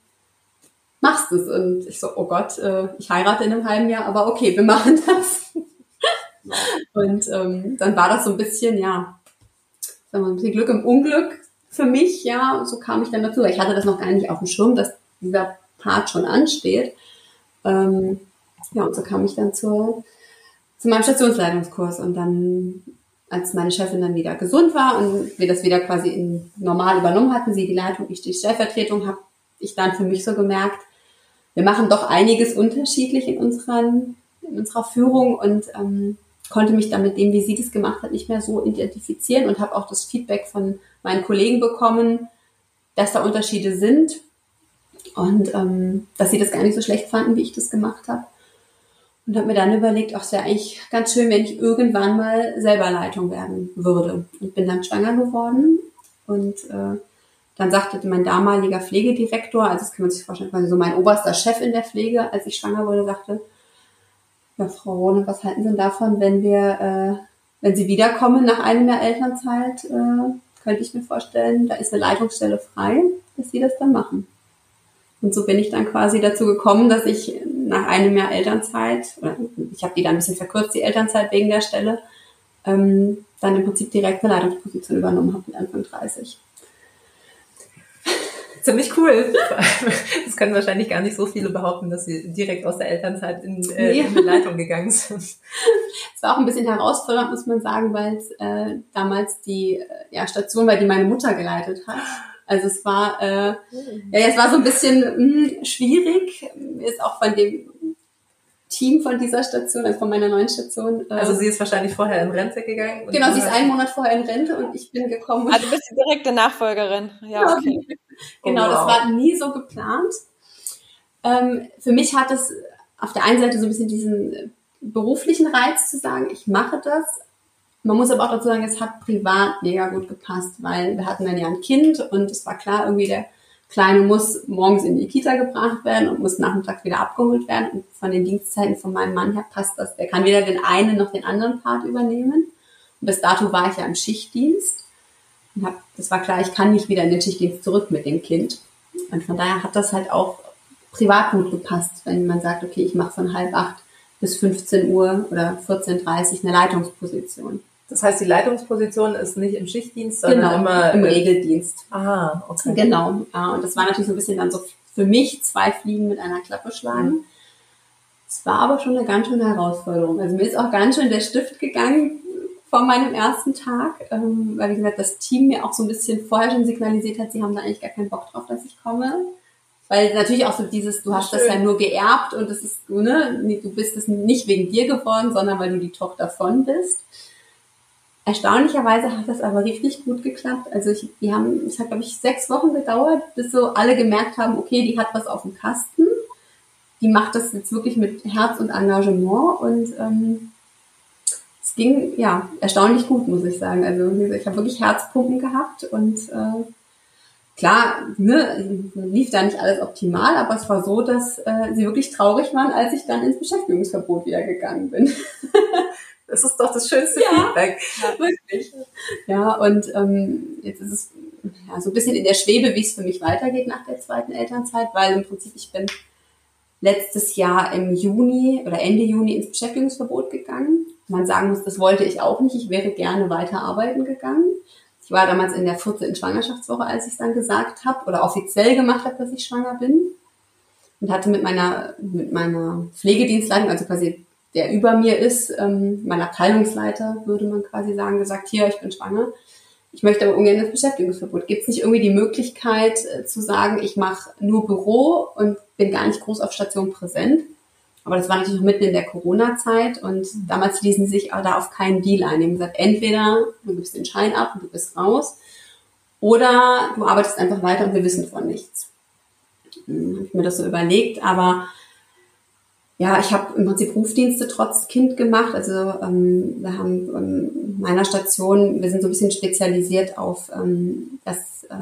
machst es? Und ich so, oh Gott, äh, ich heirate in einem halben Jahr, aber okay, wir machen das. <laughs> und ähm, dann war das so ein bisschen, ja, sagen wir, ein bisschen Glück im Unglück für mich, ja, so kam ich dann dazu. Ich hatte das noch gar nicht auf dem Schirm, dass dieser Part schon ansteht. Ähm, ja, und so kam ich dann zur, zu meinem Stationsleitungskurs und dann, als meine Chefin dann wieder gesund war und wir das wieder quasi in normal übernommen hatten, sie die Leitung, ich die Stellvertretung, habe ich dann für mich so gemerkt, wir machen doch einiges unterschiedlich in, unseren, in unserer Führung und ähm, konnte mich dann mit dem, wie sie das gemacht hat, nicht mehr so identifizieren und habe auch das Feedback von meinen Kollegen bekommen, dass da Unterschiede sind und ähm, dass sie das gar nicht so schlecht fanden, wie ich das gemacht habe. Und habe mir dann überlegt, es wäre eigentlich ganz schön, wenn ich irgendwann mal selber Leitung werden würde. Und bin dann schwanger geworden und äh, dann sagte mein damaliger Pflegedirektor, also das kann man sich vorstellen, quasi so mein oberster Chef in der Pflege, als ich schwanger wurde, sagte, ja, Frau Rohne, was halten Sie denn davon, wenn wir, äh, wenn Sie wiederkommen nach einem Jahr Elternzeit, äh, könnte ich mir vorstellen, da ist eine Leitungsstelle frei, dass Sie das dann machen. Und so bin ich dann quasi dazu gekommen, dass ich nach einem Jahr Elternzeit, ich habe die dann ein bisschen verkürzt, die Elternzeit wegen der Stelle, ähm, dann im Prinzip direkt eine Leitungsposition übernommen habe mit Anfang 30 <laughs> ziemlich cool. Das können wahrscheinlich gar nicht so viele behaupten, dass sie direkt aus der Elternzeit in, äh, nee. in die Leitung gegangen sind. <laughs> Es war auch ein bisschen herausfordernd, muss man sagen, weil es äh, damals die äh, ja, Station war, die meine Mutter geleitet hat. Also es war, äh, ja, es war so ein bisschen mh, hm, schwierig. Ist auch von dem Team von dieser Station, also von meiner neuen Station. Äh, also sie ist wahrscheinlich vorher in Rente gegangen? Genau, sie ist einen Monat vorher in Rente und ich bin gekommen. Also bist du direkte Nachfolgerin. Ja, okay. <laughs> genau, oh, wow. das war nie so geplant. Ähm, für mich hat es auf der einen Seite so ein bisschen diesen beruflichen Reiz zu sagen, ich mache das, Man muss aber auch dazu sagen, es hat privat mega gut gepasst, weil wir hatten dann ja ein Kind und es war klar, irgendwie der Kleine muss morgens in die Kita gebracht werden und muss nachmittags wieder abgeholt werden. Und von den Dienstzeiten von meinem Mann her passt das. Der kann weder den einen noch den anderen Part übernehmen. Und bis dato war ich ja im Schichtdienst. Und hab, das war klar, ich kann nicht wieder in den Schichtdienst zurück mit dem Kind. Und von daher hat das halt auch privat gut gepasst, wenn man sagt, okay, ich mache von halb acht bis 15 Uhr oder 14.30 Uhr eine Leitungsposition. Das heißt, die Leitungsposition ist nicht im Schichtdienst, sondern genau, immer im Regeldienst. Ah, okay. Genau. Ja, und das war natürlich so ein bisschen dann so für mich zwei Fliegen mit einer Klappe schlagen. Es war aber schon eine ganz schöne Herausforderung. Also mir ist auch ganz schön der Stift gegangen von meinem ersten Tag, ähm, weil wie gesagt, das Team mir auch so ein bisschen vorher schon signalisiert hat, sie haben da eigentlich gar keinen Bock drauf, dass ich komme. Weil natürlich auch so dieses, du hast Schön. das ja nur geerbt und das ist, ne, du bist es nicht wegen dir geworden, sondern weil du die Tochter von bist. Erstaunlicherweise hat das aber richtig gut geklappt. Also ich, die haben, es hat glaube ich sechs Wochen gedauert, bis so alle gemerkt haben, okay, die hat was auf dem Kasten. Die macht das jetzt wirklich mit Herz und Engagement und ähm, es ging ja erstaunlich gut, muss ich sagen. Also ich habe wirklich Herzpumpen gehabt und äh, klar, ne, lief da nicht alles optimal, aber es war so, dass äh, sie wirklich traurig waren, als ich dann ins Beschäftigungsverbot wieder gegangen bin. <laughs> Das ist doch das schönste Ja. Feedback. Ja, wirklich. Ja, und ähm, jetzt ist es ja, so ein bisschen in der Schwebe, wie es für mich weitergeht nach der zweiten Elternzeit, weil im Prinzip ich bin letztes Jahr im Juni oder Ende Juni ins Beschäftigungsverbot gegangen. Man sagen muss, das wollte ich auch nicht. Ich wäre gerne weiter arbeiten gegangen. Ich war damals in der 14. Schwangerschaftswoche, als ich es dann gesagt habe oder offiziell gemacht habe, dass ich schwanger bin. Und hatte mit meiner, mit meiner Pflegedienstleitung, also quasi der über mir ist, ähm, mein Abteilungsleiter, würde man quasi sagen, gesagt, hier, ich bin schwanger. Ich möchte aber ungern das Beschäftigungsverbot. Gibt es nicht irgendwie die Möglichkeit äh, zu sagen, ich mache nur Büro und bin gar nicht groß auf Station präsent? Aber das war natürlich noch mitten in der Corona-Zeit und damals ließen sie sich da auf keinen Deal ein. Die haben gesagt, entweder du gibst den Schein ab und du bist raus oder du arbeitest einfach weiter und wir wissen von nichts. Hm, habe ich mir das so überlegt, aber ja, ich habe im Prinzip Rufdienste trotz Kind gemacht. Also ähm, wir haben ähm, meiner Station, wir sind so ein bisschen spezialisiert auf ähm, das äh,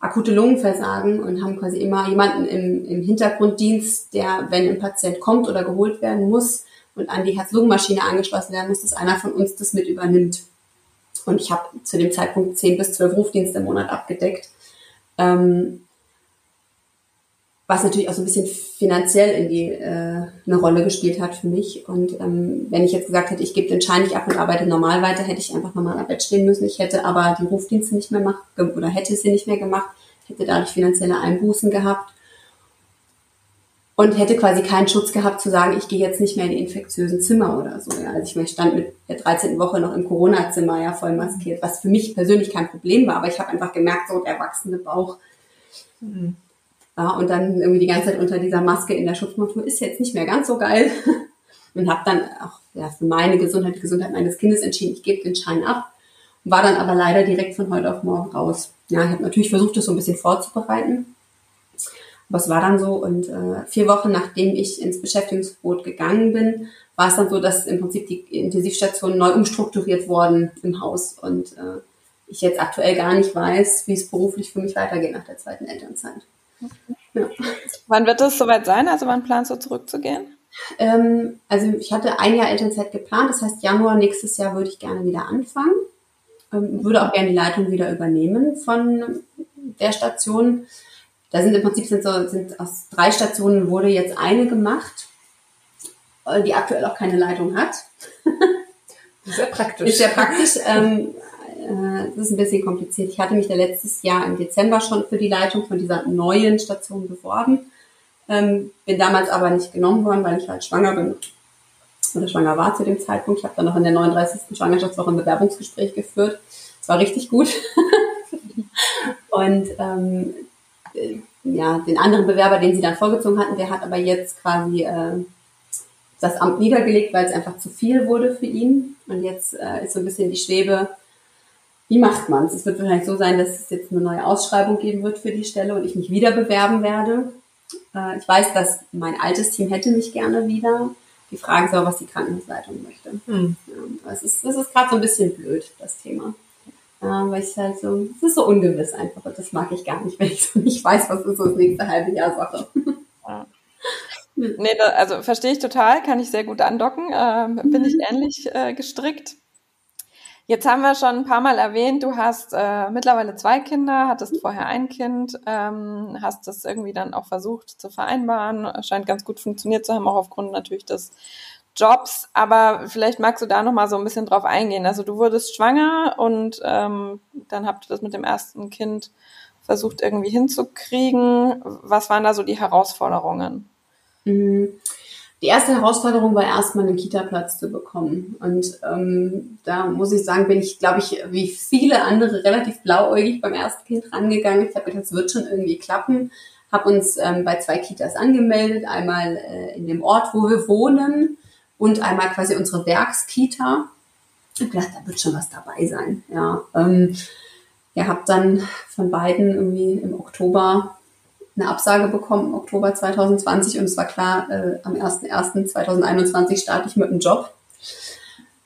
akute Lungenversagen und haben quasi immer jemanden im, im Hintergrunddienst, der, wenn ein Patient kommt oder geholt werden muss und an die Herz-Lungen-Maschine angeschlossen werden muss, dass einer von uns das mit übernimmt. Und ich habe zu dem Zeitpunkt zehn bis zwölf Rufdienste im Monat abgedeckt. Ähm, was natürlich auch so ein bisschen finanziell in die äh, eine Rolle gespielt hat für mich. Und ähm, wenn ich jetzt gesagt hätte, ich gebe den Schein nicht ab und arbeite normal weiter, hätte ich einfach normal am Bett stehen müssen. Ich hätte aber die Rufdienste nicht mehr gemacht oder hätte sie nicht mehr gemacht, hätte dadurch finanzielle Einbußen gehabt und hätte quasi keinen Schutz gehabt zu sagen, ich gehe jetzt nicht mehr in die infektiösen Zimmer oder so. Ja. Also ich stand mit der 13. Woche noch im Corona-Zimmer ja voll maskiert, was für mich persönlich kein Problem war, aber ich habe einfach gemerkt, so der wachsende Bauch. Mhm. Ja, und dann irgendwie die ganze Zeit unter dieser Maske in der Schutzmontur ist jetzt nicht mehr ganz so geil. <laughs> Und habe dann auch ja, für meine Gesundheit, die Gesundheit meines Kindes entschieden, ich gebe den Schein ab. War dann aber leider direkt von heute auf morgen raus. Ja, ich habe natürlich versucht, das so ein bisschen vorzubereiten. Aber es war dann so und äh, vier Wochen nachdem ich ins Beschäftigungsverbot gegangen bin, war es dann so, dass im Prinzip die Intensivstationen neu umstrukturiert wurden im Haus und äh, ich jetzt aktuell gar nicht weiß, wie es beruflich für mich weitergeht nach der zweiten Elternzeit. Ja. Wann wird es soweit sein? Also wann planst du zurückzugehen? Ähm, also ich hatte ein Jahr Elternzeit geplant, das heißt Januar nächstes Jahr würde ich gerne wieder anfangen. Ähm, würde auch gerne die Leitung wieder übernehmen von der Station. Da sind im Prinzip sind so, sind aus drei Stationen wurde jetzt eine gemacht, äh, die aktuell auch keine Leitung hat. Sehr praktisch. Ist sehr praktisch. Ähm, äh, ist ein bisschen kompliziert. Ich hatte mich ja letztes Jahr im Dezember schon für die Leitung von dieser neuen Station beworben. Ähm, bin damals aber nicht genommen worden, weil ich halt schwanger bin oder schwanger war zu dem Zeitpunkt. Ich habe dann noch in der 39. Schwangerschaftswoche ein Bewerbungsgespräch geführt. Das war richtig gut. <laughs> Und ähm, äh, ja, den anderen Bewerber, den sie dann vorgezogen hatten, der hat aber jetzt quasi äh, das Amt niedergelegt, weil es einfach zu viel wurde für ihn. Und jetzt äh, ist so ein bisschen die Schwebe, wie macht man es? Es wird wahrscheinlich so sein, dass es jetzt eine neue Ausschreibung geben wird für die Stelle und ich mich wieder bewerben werde. Äh, ich weiß, dass mein altes Team hätte mich gerne wieder. Die Frage ist aber, was die Krankenhausleitung möchte. Mhm. Ja, das ist, das ist gerade so ein bisschen blöd, das Thema. Ja, weil ich halt so, es ist so ungewiss einfach. Und das mag ich gar nicht, <laughs> wenn ich so nicht weiß, was ist so das nächste halbe Jahr Sache. Ja. <laughs> Nee, also verstehe ich total, kann ich sehr gut andocken. Äh, bin ich ähnlich äh, gestrickt. Jetzt haben wir schon ein paar Mal erwähnt, du hast äh, mittlerweile zwei Kinder, hattest vorher ein Kind, ähm, hast das irgendwie dann auch versucht zu vereinbaren, scheint ganz gut funktioniert zu haben, auch aufgrund natürlich des Jobs. Aber vielleicht magst du da noch mal so ein bisschen drauf eingehen. Also du wurdest schwanger und ähm, dann habt ihr das mit dem ersten Kind versucht irgendwie hinzukriegen. Was waren da so die Herausforderungen? Mhm. Die erste Herausforderung war erstmal einen Kita-Platz zu bekommen. Und ähm, da muss ich sagen, bin ich, glaube ich, wie viele andere relativ blauäugig beim ersten Kind rangegangen. Ich habe das wird schon irgendwie klappen. Habe uns ähm, bei zwei Kitas angemeldet, einmal äh, in dem Ort, wo wir wohnen und einmal quasi unsere Werkskita. Ich habe gedacht, da wird schon was dabei sein. Ja, ähm, ja, habe dann von beiden irgendwie im Oktober eine Absage bekommen im Oktober 2020 und es war klar, äh, am 01.01.2021 starte ich mit dem Job.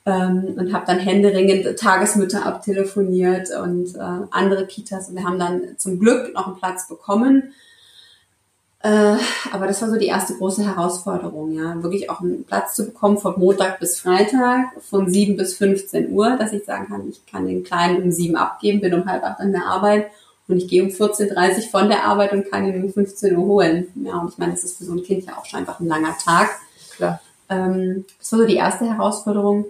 Ähm, und habe dann händeringend Tagesmütter abtelefoniert und äh, andere Kitas. Und wir haben dann zum Glück noch einen Platz bekommen. Äh, aber das war so die erste große Herausforderung, ja. Wirklich auch einen Platz zu bekommen von Montag bis Freitag, von 7 bis 15 Uhr, dass ich sagen kann, ich kann den Kleinen um 7 abgeben, bin um halb acht an der Arbeit und ich gehe um 14.30 Uhr von der Arbeit und kann ihn um 15 Uhr holen. Ja, und ich meine, das ist für so ein Kind ja auch schon einfach ein langer Tag. Klar. Ähm, das war so die erste Herausforderung.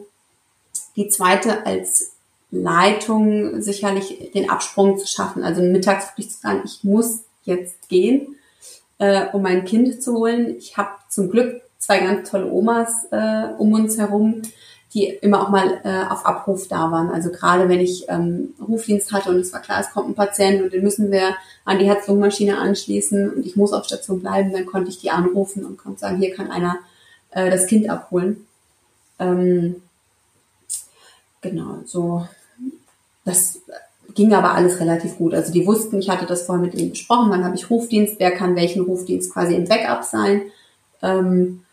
Die zweite als Leitung sicherlich den Absprung zu schaffen. Also mittags wirklich zu sagen, ich muss jetzt gehen, äh, um mein Kind zu holen. Ich habe zum Glück zwei ganz tolle Omas äh, um uns herum, die immer auch mal äh, auf Abruf da waren. Also gerade wenn ich ähm, Rufdienst hatte und es war klar, es kommt ein Patient und den müssen wir an die Herz-Lungen-Maschine anschließen und ich muss auf Station bleiben, dann konnte ich die anrufen und konnte sagen, hier kann einer äh, das Kind abholen. Ähm, genau, so. Das ging aber alles relativ gut. Also die wussten, ich hatte das vorher mit ihnen besprochen, wann habe ich Rufdienst, wer kann welchen Rufdienst quasi im Backup sein. Ähm,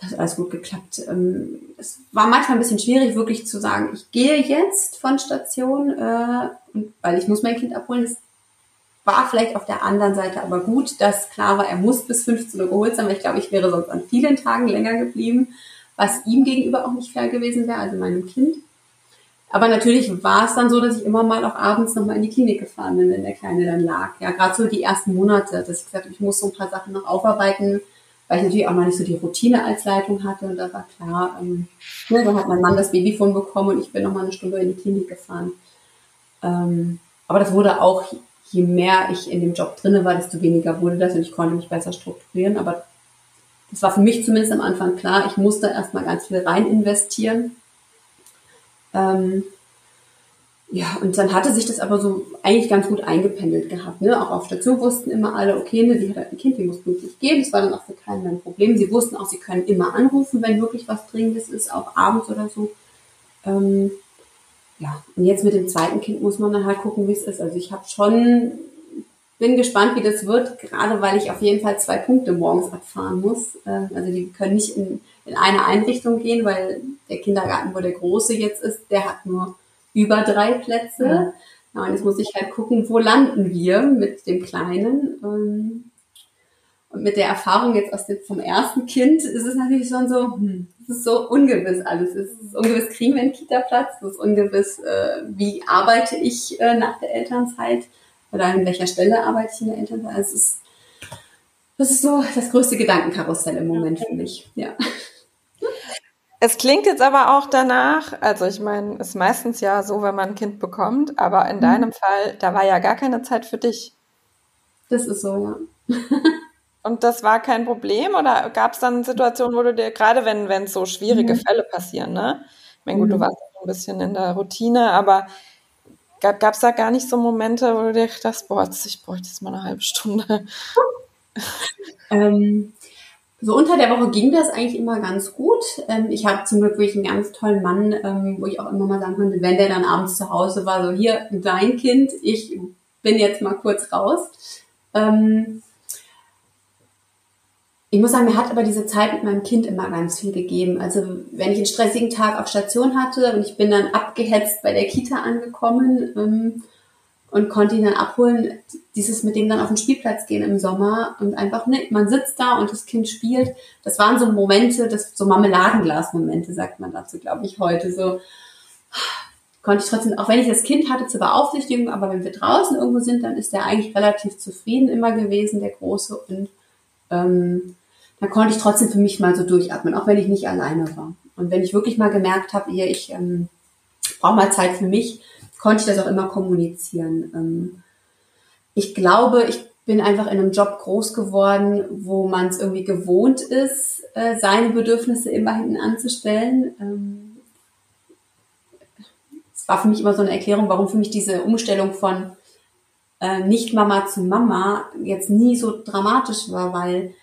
das hat alles gut geklappt. Ähm, es war manchmal ein bisschen schwierig, wirklich zu sagen, ich gehe jetzt von Station, äh, weil ich muss mein Kind abholen. Es war vielleicht auf der anderen Seite aber gut, dass klar war, er muss bis 15 Uhr geholt sein, weil ich glaube, ich wäre sonst an vielen Tagen länger geblieben, was ihm gegenüber auch nicht fair gewesen wäre, also meinem Kind. Aber natürlich war es dann so, dass ich immer mal auch abends nochmal in die Klinik gefahren bin, wenn der Kleine dann lag. Ja, gerade so die ersten Monate, dass ich gesagt habe, ich muss so ein paar Sachen noch aufarbeiten, weil ich natürlich auch noch nicht so die Routine als Leitung hatte. Und da war klar, ähm, ne, da hat mein Mann das Babyphone bekommen und ich bin noch mal eine Stunde in die Klinik gefahren. Ähm, aber das wurde auch, je mehr ich in dem Job drinne war, desto weniger wurde das und ich konnte mich besser strukturieren. Aber das war für mich zumindest am Anfang klar, ich musste erstmal ganz viel rein investieren. Ähm, ja, und dann hatte sich das aber so eigentlich ganz gut eingependelt gehabt. Ne? Auch auf Station wussten immer alle, okay, ne, die hat halt ein Kind, die muss pünktlich gehen. Das war dann auch für keinen ein Problem. Sie wussten auch, sie können immer anrufen, wenn wirklich was Dringendes ist, auch abends oder so. Ähm, ja, und jetzt mit dem zweiten Kind muss man dann halt gucken, wie es ist. Also ich habe schon, bin gespannt, wie das wird, gerade weil ich auf jeden Fall zwei Punkte morgens abfahren muss. Äh, also die können nicht in, in eine Einrichtung gehen, weil der Kindergarten, wo der Große jetzt ist, der hat nur über drei Plätze. Ja. ja. und jetzt muss ich halt gucken, wo landen wir mit dem Kleinen. Ähm, und mit der Erfahrung jetzt aus dem, vom ersten Kind ist es natürlich schon so, hm, es ist so ungewiss alles. Es ist ungewiss, kriegen wir einen Kita-Platz? Es ist ungewiss, äh, wie arbeite ich äh, nach der Elternzeit? Oder an welcher Stelle arbeite ich in der Elternzeit? Also es ist, das ist so das größte Gedankenkarussell im Moment für mich. Ja. Es klingt jetzt aber auch danach, also ich meine, ist meistens ja so, wenn man ein Kind bekommt, aber in mhm. deinem Fall, da war ja gar keine Zeit für dich. Das ist so, ja. <laughs> Und das war kein Problem oder gab es dann Situationen, wo du dir, gerade wenn wenn so schwierige mhm. Fälle passieren, ne? Ich meine, gut, mhm. du warst ein bisschen in der Routine, aber gab es da gar nicht so Momente, wo du dir dachtest, boah, ich bräuchte jetzt mal eine halbe Stunde? <laughs> ähm, so unter der Woche ging das eigentlich immer ganz gut. Ähm, ich habe zum Glück wirklich einen ganz tollen Mann, ähm, wo ich auch immer mal sagen konnte, wenn der dann abends zu Hause war, so hier, dein Kind, ich bin jetzt mal kurz raus. Ähm, ich muss sagen, mir hat aber diese Zeit mit meinem Kind immer ganz viel gegeben. Also wenn ich einen stressigen Tag auf Station hatte und ich bin dann abgehetzt bei der Kita angekommen und konnte ihn dann abholen, dieses mit dem dann auf den Spielplatz gehen im Sommer und einfach, ne, man sitzt da und das Kind spielt. Das waren so Momente, das so Marmeladenglas-Momente, sagt man dazu, glaube ich, heute. So konnte ich trotzdem, auch wenn ich das Kind hatte zur Beaufsichtigung, aber wenn wir draußen irgendwo sind, dann ist der eigentlich relativ zufrieden immer gewesen, der Große und ähm, da konnte ich trotzdem für mich mal so durchatmen, auch wenn ich nicht alleine war. Und wenn ich wirklich mal gemerkt habe, hier, ich ähm, brauche mal Zeit für mich, konnte ich das auch immer kommunizieren. Ähm, ich glaube, ich bin einfach in einem Job groß geworden, wo man es irgendwie gewohnt ist, äh, seine Bedürfnisse immer hinten anzustellen. Ähm, es war für mich immer so eine Erklärung, warum für mich diese Umstellung von äh, Nicht-Mama zu Mama jetzt nie so dramatisch war, weil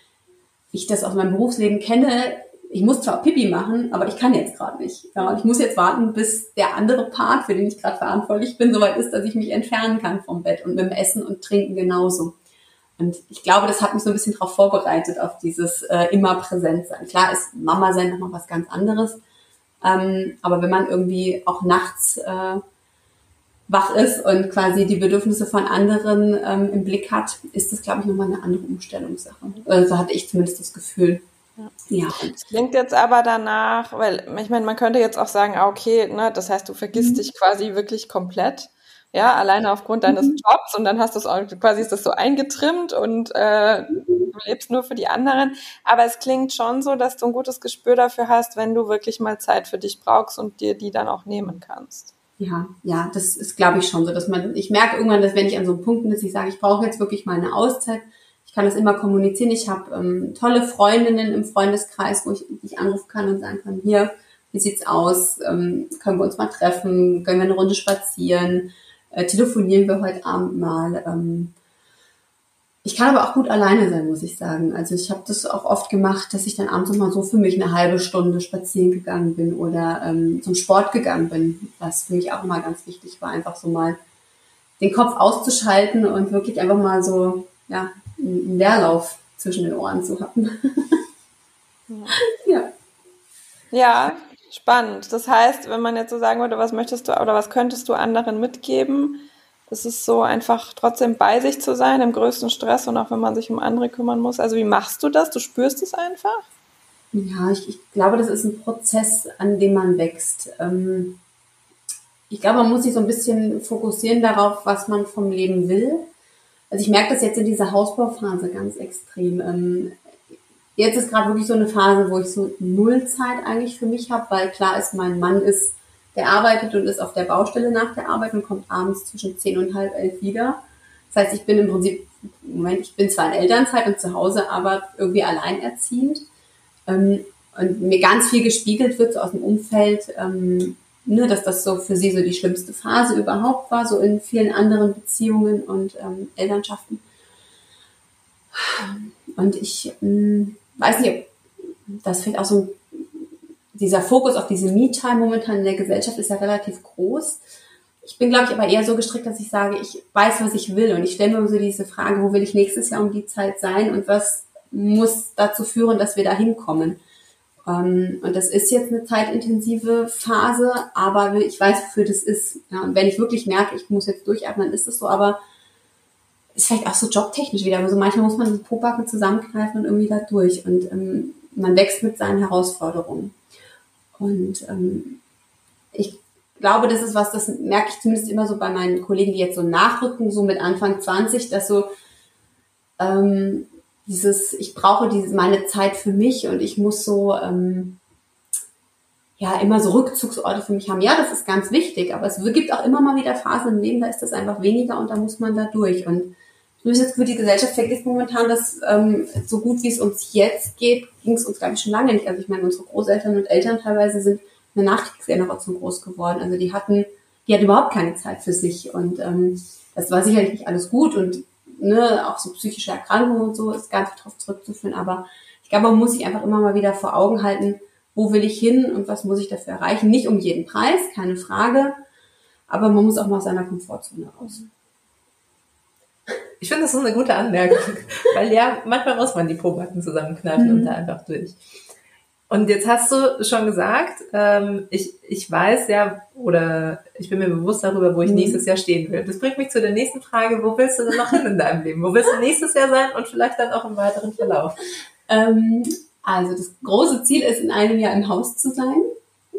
ich das aus meinem Berufsleben kenne, ich muss zwar Pipi machen, aber ich kann jetzt gerade nicht. Ja, ich muss jetzt warten, bis der andere Part, für den ich gerade verantwortlich bin, soweit ist, dass ich mich entfernen kann vom Bett und mit dem Essen und Trinken genauso. Und ich glaube, das hat mich so ein bisschen darauf vorbereitet, auf dieses äh, immer präsent sein. Klar ist Mama sein nochmal was ganz anderes. Ähm, aber wenn man irgendwie auch nachts äh, wach ist und quasi die Bedürfnisse von anderen ähm, im Blick hat, ist das, glaube ich, nochmal eine andere Umstellungssache. Also so hatte ich zumindest das Gefühl. Ja. Das klingt jetzt aber danach, weil ich meine, man könnte jetzt auch sagen, ah, okay, ne, das heißt, du vergisst mhm. dich quasi wirklich komplett. Ja, alleine aufgrund deines mhm. Jobs und dann hast du es auch, quasi ist das so eingetrimmt und äh, du lebst nur für die anderen. Aber es klingt schon so, dass du ein gutes Gespür dafür hast, wenn du wirklich mal Zeit für dich brauchst und dir die dann auch nehmen kannst. Ja, ja, das ist, glaube ich, schon so, dass man, ich merke irgendwann, dass wenn ich an so einem Punkt bin, dass ich sage, ich brauche jetzt wirklich mal eine Auszeit, ich kann das immer kommunizieren. Ich habe ähm, tolle Freundinnen im Freundeskreis, wo ich, ich anrufen kann und sagen kann, hier, wie sieht's aus? Ähm, können wir uns mal treffen? Können wir eine Runde spazieren? Äh, telefonieren wir heute Abend mal? Ähm, ich kann aber auch gut alleine sein, muss ich sagen. Also ich habe das auch oft gemacht, dass ich dann abends mal so für mich eine halbe Stunde spazieren gegangen bin oder ähm, zum Sport gegangen bin, was für mich auch immer ganz wichtig war, einfach so mal den Kopf auszuschalten und wirklich einfach mal so ja, einen Leerlauf zwischen den Ohren zu haben. ja. ja, spannend. Das heißt, wenn man jetzt so sagen würde, was möchtest du oder was könntest du anderen mitgeben? Es ist so einfach trotzdem bei sich zu sein im größten Stress und auch wenn man sich um andere kümmern muss. Also wie machst du das? Du spürst es einfach? Ja, ich, ich glaube, das ist ein Prozess, an dem man wächst. Ähm, ich glaube, man muss sich so ein bisschen fokussieren darauf, was man vom Leben will. Also ich merke das jetzt in dieser Hausbauphase ganz extrem. Ähm, jetzt ist gerade wirklich so eine Phase, wo ich so null Zeit eigentlich für mich habe, weil klar ist, mein Mann ist der arbeitet und ist auf der Baustelle nach der Arbeit und kommt abends zwischen zehn und halb elf wieder. Das heißt, ich bin im Prinzip, Moment, ich bin zwar in Elternzeit und zu Hause, aber irgendwie alleinerziehend. Ähm, und mir ganz viel gespiegelt wird so aus dem Umfeld, ähm, ne, dass das so für sie so die schlimmste Phase überhaupt war, so in vielen anderen Beziehungen und ähm, Elternschaften. Und ich mh, hm, weiß nicht, das fällt auch so dieser Fokus auf diese Me-Time momentan in der Gesellschaft ist ja relativ groß. Ich bin, glaube ich, aber eher so gestrickt, dass ich sage, ich weiß, was ich will. Und ich stelle mir so diese Frage, wo will ich nächstes Jahr um die Zeit sein und was muss dazu führen, dass wir da hinkommen. Ähm, und das ist jetzt eine zeitintensive Phase, aber ich weiß, wofür das ist. Ja, und wenn ich wirklich merke, ich muss jetzt durchatmen, dann ist das so. Aber ist vielleicht auch so jobtechnisch wieder. Also manchmal muss man die Pobacken zusammenkneifen und irgendwie da durch. Und ähm, man wächst mit seinen Herausforderungen. Und ähm, ich glaube, das ist was, das merke ich zumindest immer so bei meinen Kollegen, die jetzt so nachrücken, so mit Anfang 20, dass so ähm, dieses, ich brauche diese, meine Zeit für mich und ich muss so ähm, ja immer so Rückzugsorte für mich haben. Ja, das ist ganz wichtig, aber es gibt auch immer mal wieder Phasen im Leben, da ist das einfach weniger und da muss man da durch. Und ich das Gefühl, die Gesellschaft vergisst momentan, dass ähm, so gut wie es uns jetzt geht, ging es uns, glaube ich, schon lange nicht. Also ich meine, unsere Großeltern und Eltern teilweise sind eine Nachkriegsgeneration groß geworden. Also die hatten, die hatten überhaupt keine Zeit für sich. Und ähm, das war sicherlich nicht alles gut und ne, auch so psychische Erkrankungen und so ist ganz darauf zurückzuführen. Aber ich glaube, man muss sich einfach immer mal wieder vor Augen halten, wo will ich hin und was muss ich dafür erreichen. Nicht um jeden Preis, keine Frage, aber man muss auch mal aus seiner Komfortzone raus. Ich finde, das ist eine gute Anmerkung, <laughs> weil ja, manchmal muss man die Probacken zusammenkneifen mhm. und da einfach durch. Und jetzt hast du schon gesagt, ähm, ich, ich weiß ja, oder ich bin mir bewusst darüber, wo ich mhm. nächstes Jahr stehen will. Das bringt mich zu der nächsten Frage, wo willst du denn noch hin in deinem Leben? Wo willst du nächstes Jahr sein und vielleicht dann auch im weiteren Verlauf? Ähm, also das große Ziel ist, in einem Jahr im Haus zu sein.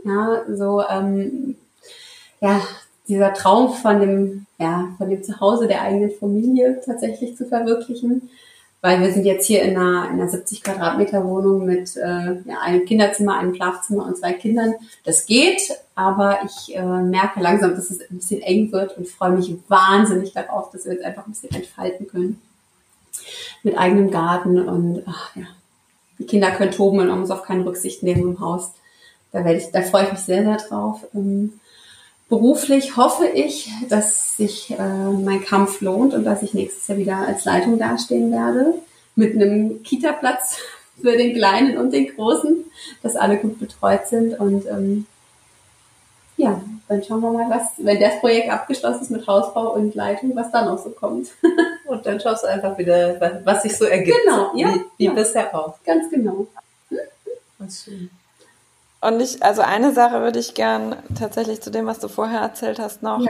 Ja, so, ähm, ja, dieser Traum von dem, ja, von dem Zuhause der eigenen Familie tatsächlich zu verwirklichen weil wir sind jetzt hier in einer, in einer 70 Quadratmeter Wohnung mit äh, ja, einem Kinderzimmer, einem Schlafzimmer und zwei Kindern. Das geht, aber ich äh, merke langsam, dass es ein bisschen eng wird und freue mich wahnsinnig darauf, dass wir uns einfach ein bisschen entfalten können. Mit eigenem Garten und ach, ja, die Kinder können toben und man muss auf keine Rücksicht nehmen im Haus. Da, werde ich, da freue ich mich sehr, sehr drauf. Ähm, Beruflich hoffe ich, dass sich äh, mein Kampf lohnt und dass ich nächstes Jahr wieder als Leitung dastehen werde. Mit einem Kita-Platz <laughs> für den Kleinen und den Großen, dass alle gut betreut sind. Und ähm, ja, dann schauen wir mal, was, wenn das Projekt abgeschlossen ist mit Hausbau und Leitung, was da noch so kommt. <laughs> und dann schaust du einfach wieder, was sich so ergibt. Genau, ja. Wie, wie ja. bisher auch. Ganz genau. Was schön. Und ich, also eine Sache würde ich gern tatsächlich zu dem, was du vorher erzählt hast, noch. Ja.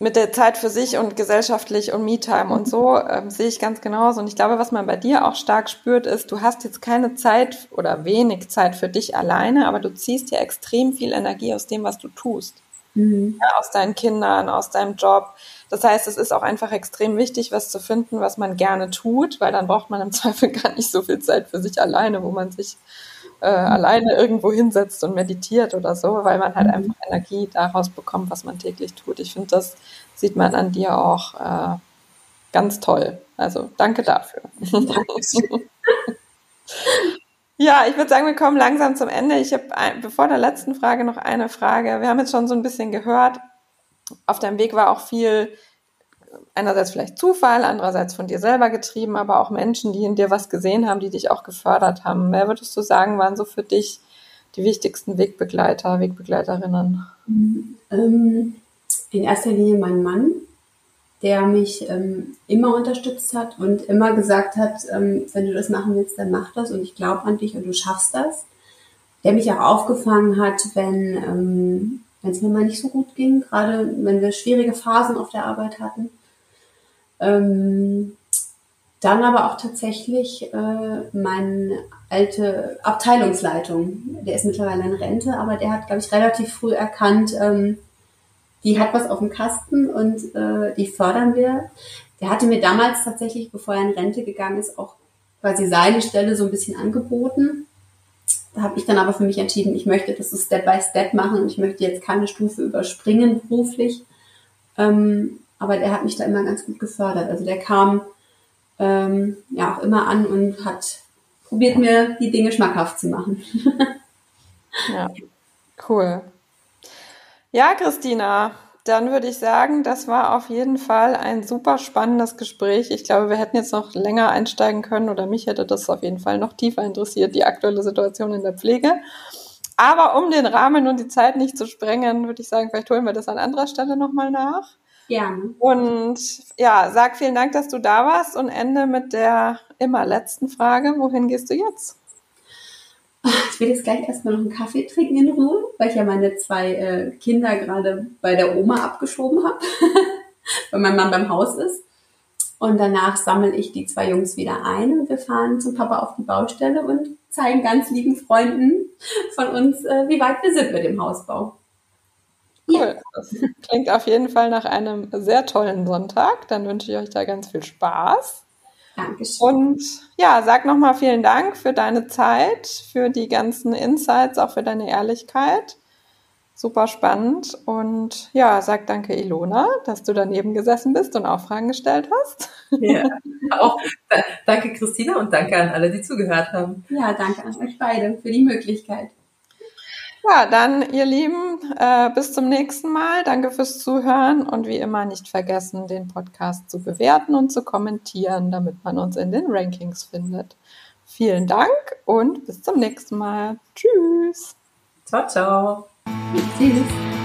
Mit der Zeit für sich und gesellschaftlich und Me-Time und so ähm, sehe ich ganz genauso. Und ich glaube, was man bei dir auch stark spürt, ist, du hast jetzt keine Zeit oder wenig Zeit für dich alleine, aber du ziehst ja extrem viel Energie aus dem, was du tust. Mhm. Ja, aus deinen Kindern, aus deinem Job. Das heißt, es ist auch einfach extrem wichtig, was zu finden, was man gerne tut, weil dann braucht man im <laughs> Zweifel gar nicht so viel Zeit für sich alleine, wo man sich äh, alleine irgendwo hinsetzt und meditiert oder so, weil man halt einfach Energie daraus bekommt, was man täglich tut. Ich finde, das sieht man an dir auch äh, ganz toll. Also danke dafür. <laughs> ja, ich würde sagen, wir kommen langsam zum Ende. Ich habe bevor der letzten Frage noch eine Frage. Wir haben jetzt schon so ein bisschen gehört, auf deinem Weg war auch viel einerseits vielleicht Zufall, andererseits von dir selber getrieben, aber auch Menschen, die in dir was gesehen haben, die dich auch gefördert haben. Wer würdest du sagen, waren so für dich die wichtigsten Wegbegleiter, Wegbegleiterinnen? Ähm, in erster Linie mein Mann, der mich ähm, immer unterstützt hat und immer gesagt hat, ähm, wenn du das machen willst, dann mach das und ich glaube an dich und du schaffst das. Der mich auch aufgefangen hat, wenn wenn es mir mal nicht so gut ging, gerade wenn wir schwierige Phasen auf der Arbeit hatten. Ähm, dann aber auch tatsächlich äh, meine alte Abteilungsleitung. Der ist mittlerweile in Rente, aber der hat, glaube ich, relativ früh erkannt, ähm, die hat was auf dem Kasten und äh, die fördern wir. Der hatte mir damals tatsächlich, bevor er in Rente gegangen ist, auch quasi seine Stelle so ein bisschen angeboten. Da habe ich dann aber für mich entschieden, ich möchte das so Step by Step machen und ich möchte jetzt keine Stufe überspringen beruflich. Ähm, aber der hat mich da immer ganz gut gefördert. Also der kam ähm, ja auch immer an und hat probiert mir die Dinge schmackhaft zu machen. <laughs> ja, cool. Ja, Christina, dann würde ich sagen, das war auf jeden Fall ein super spannendes Gespräch. Ich glaube, wir hätten jetzt noch länger einsteigen können oder mich hätte das auf jeden Fall noch tiefer interessiert, die aktuelle Situation in der Pflege. Aber um den Rahmen und die Zeit nicht zu sprengen, würde ich sagen, vielleicht holen wir das an anderer Stelle nochmal nach. Gerne. Und ja, sag vielen Dank, dass du da warst und ende mit der immer letzten Frage. Wohin gehst du jetzt? Ich will jetzt gleich erstmal noch einen Kaffee trinken in Ruhe, weil ich ja meine zwei äh, Kinder gerade bei der Oma abgeschoben habe, <laughs> weil mein Mann beim Haus ist. Und danach sammle ich die zwei Jungs wieder ein und wir fahren zum Papa auf die Baustelle und zeigen ganz lieben Freunden von uns, äh, wie weit wir sind mit dem Hausbau. Cool. Das klingt auf jeden Fall nach einem sehr tollen Sonntag. Dann wünsche ich euch da ganz viel Spaß. Dankeschön. Und ja, sag nochmal vielen Dank für deine Zeit, für die ganzen Insights, auch für deine Ehrlichkeit. Super spannend. Und ja, sag danke, Ilona, dass du daneben gesessen bist und auch Fragen gestellt hast. Ja, <laughs> auch danke, Christina, und danke an alle, die zugehört haben. Ja, danke an euch beide für die Möglichkeit. Ja, dann, ihr Lieben, äh, bis zum nächsten Mal. Danke fürs Zuhören und wie immer nicht vergessen, den Podcast zu bewerten und zu kommentieren, damit man uns in den Rankings findet. Vielen Dank und bis zum nächsten Mal. Tschüss. Ciao, ciao. Tschüss.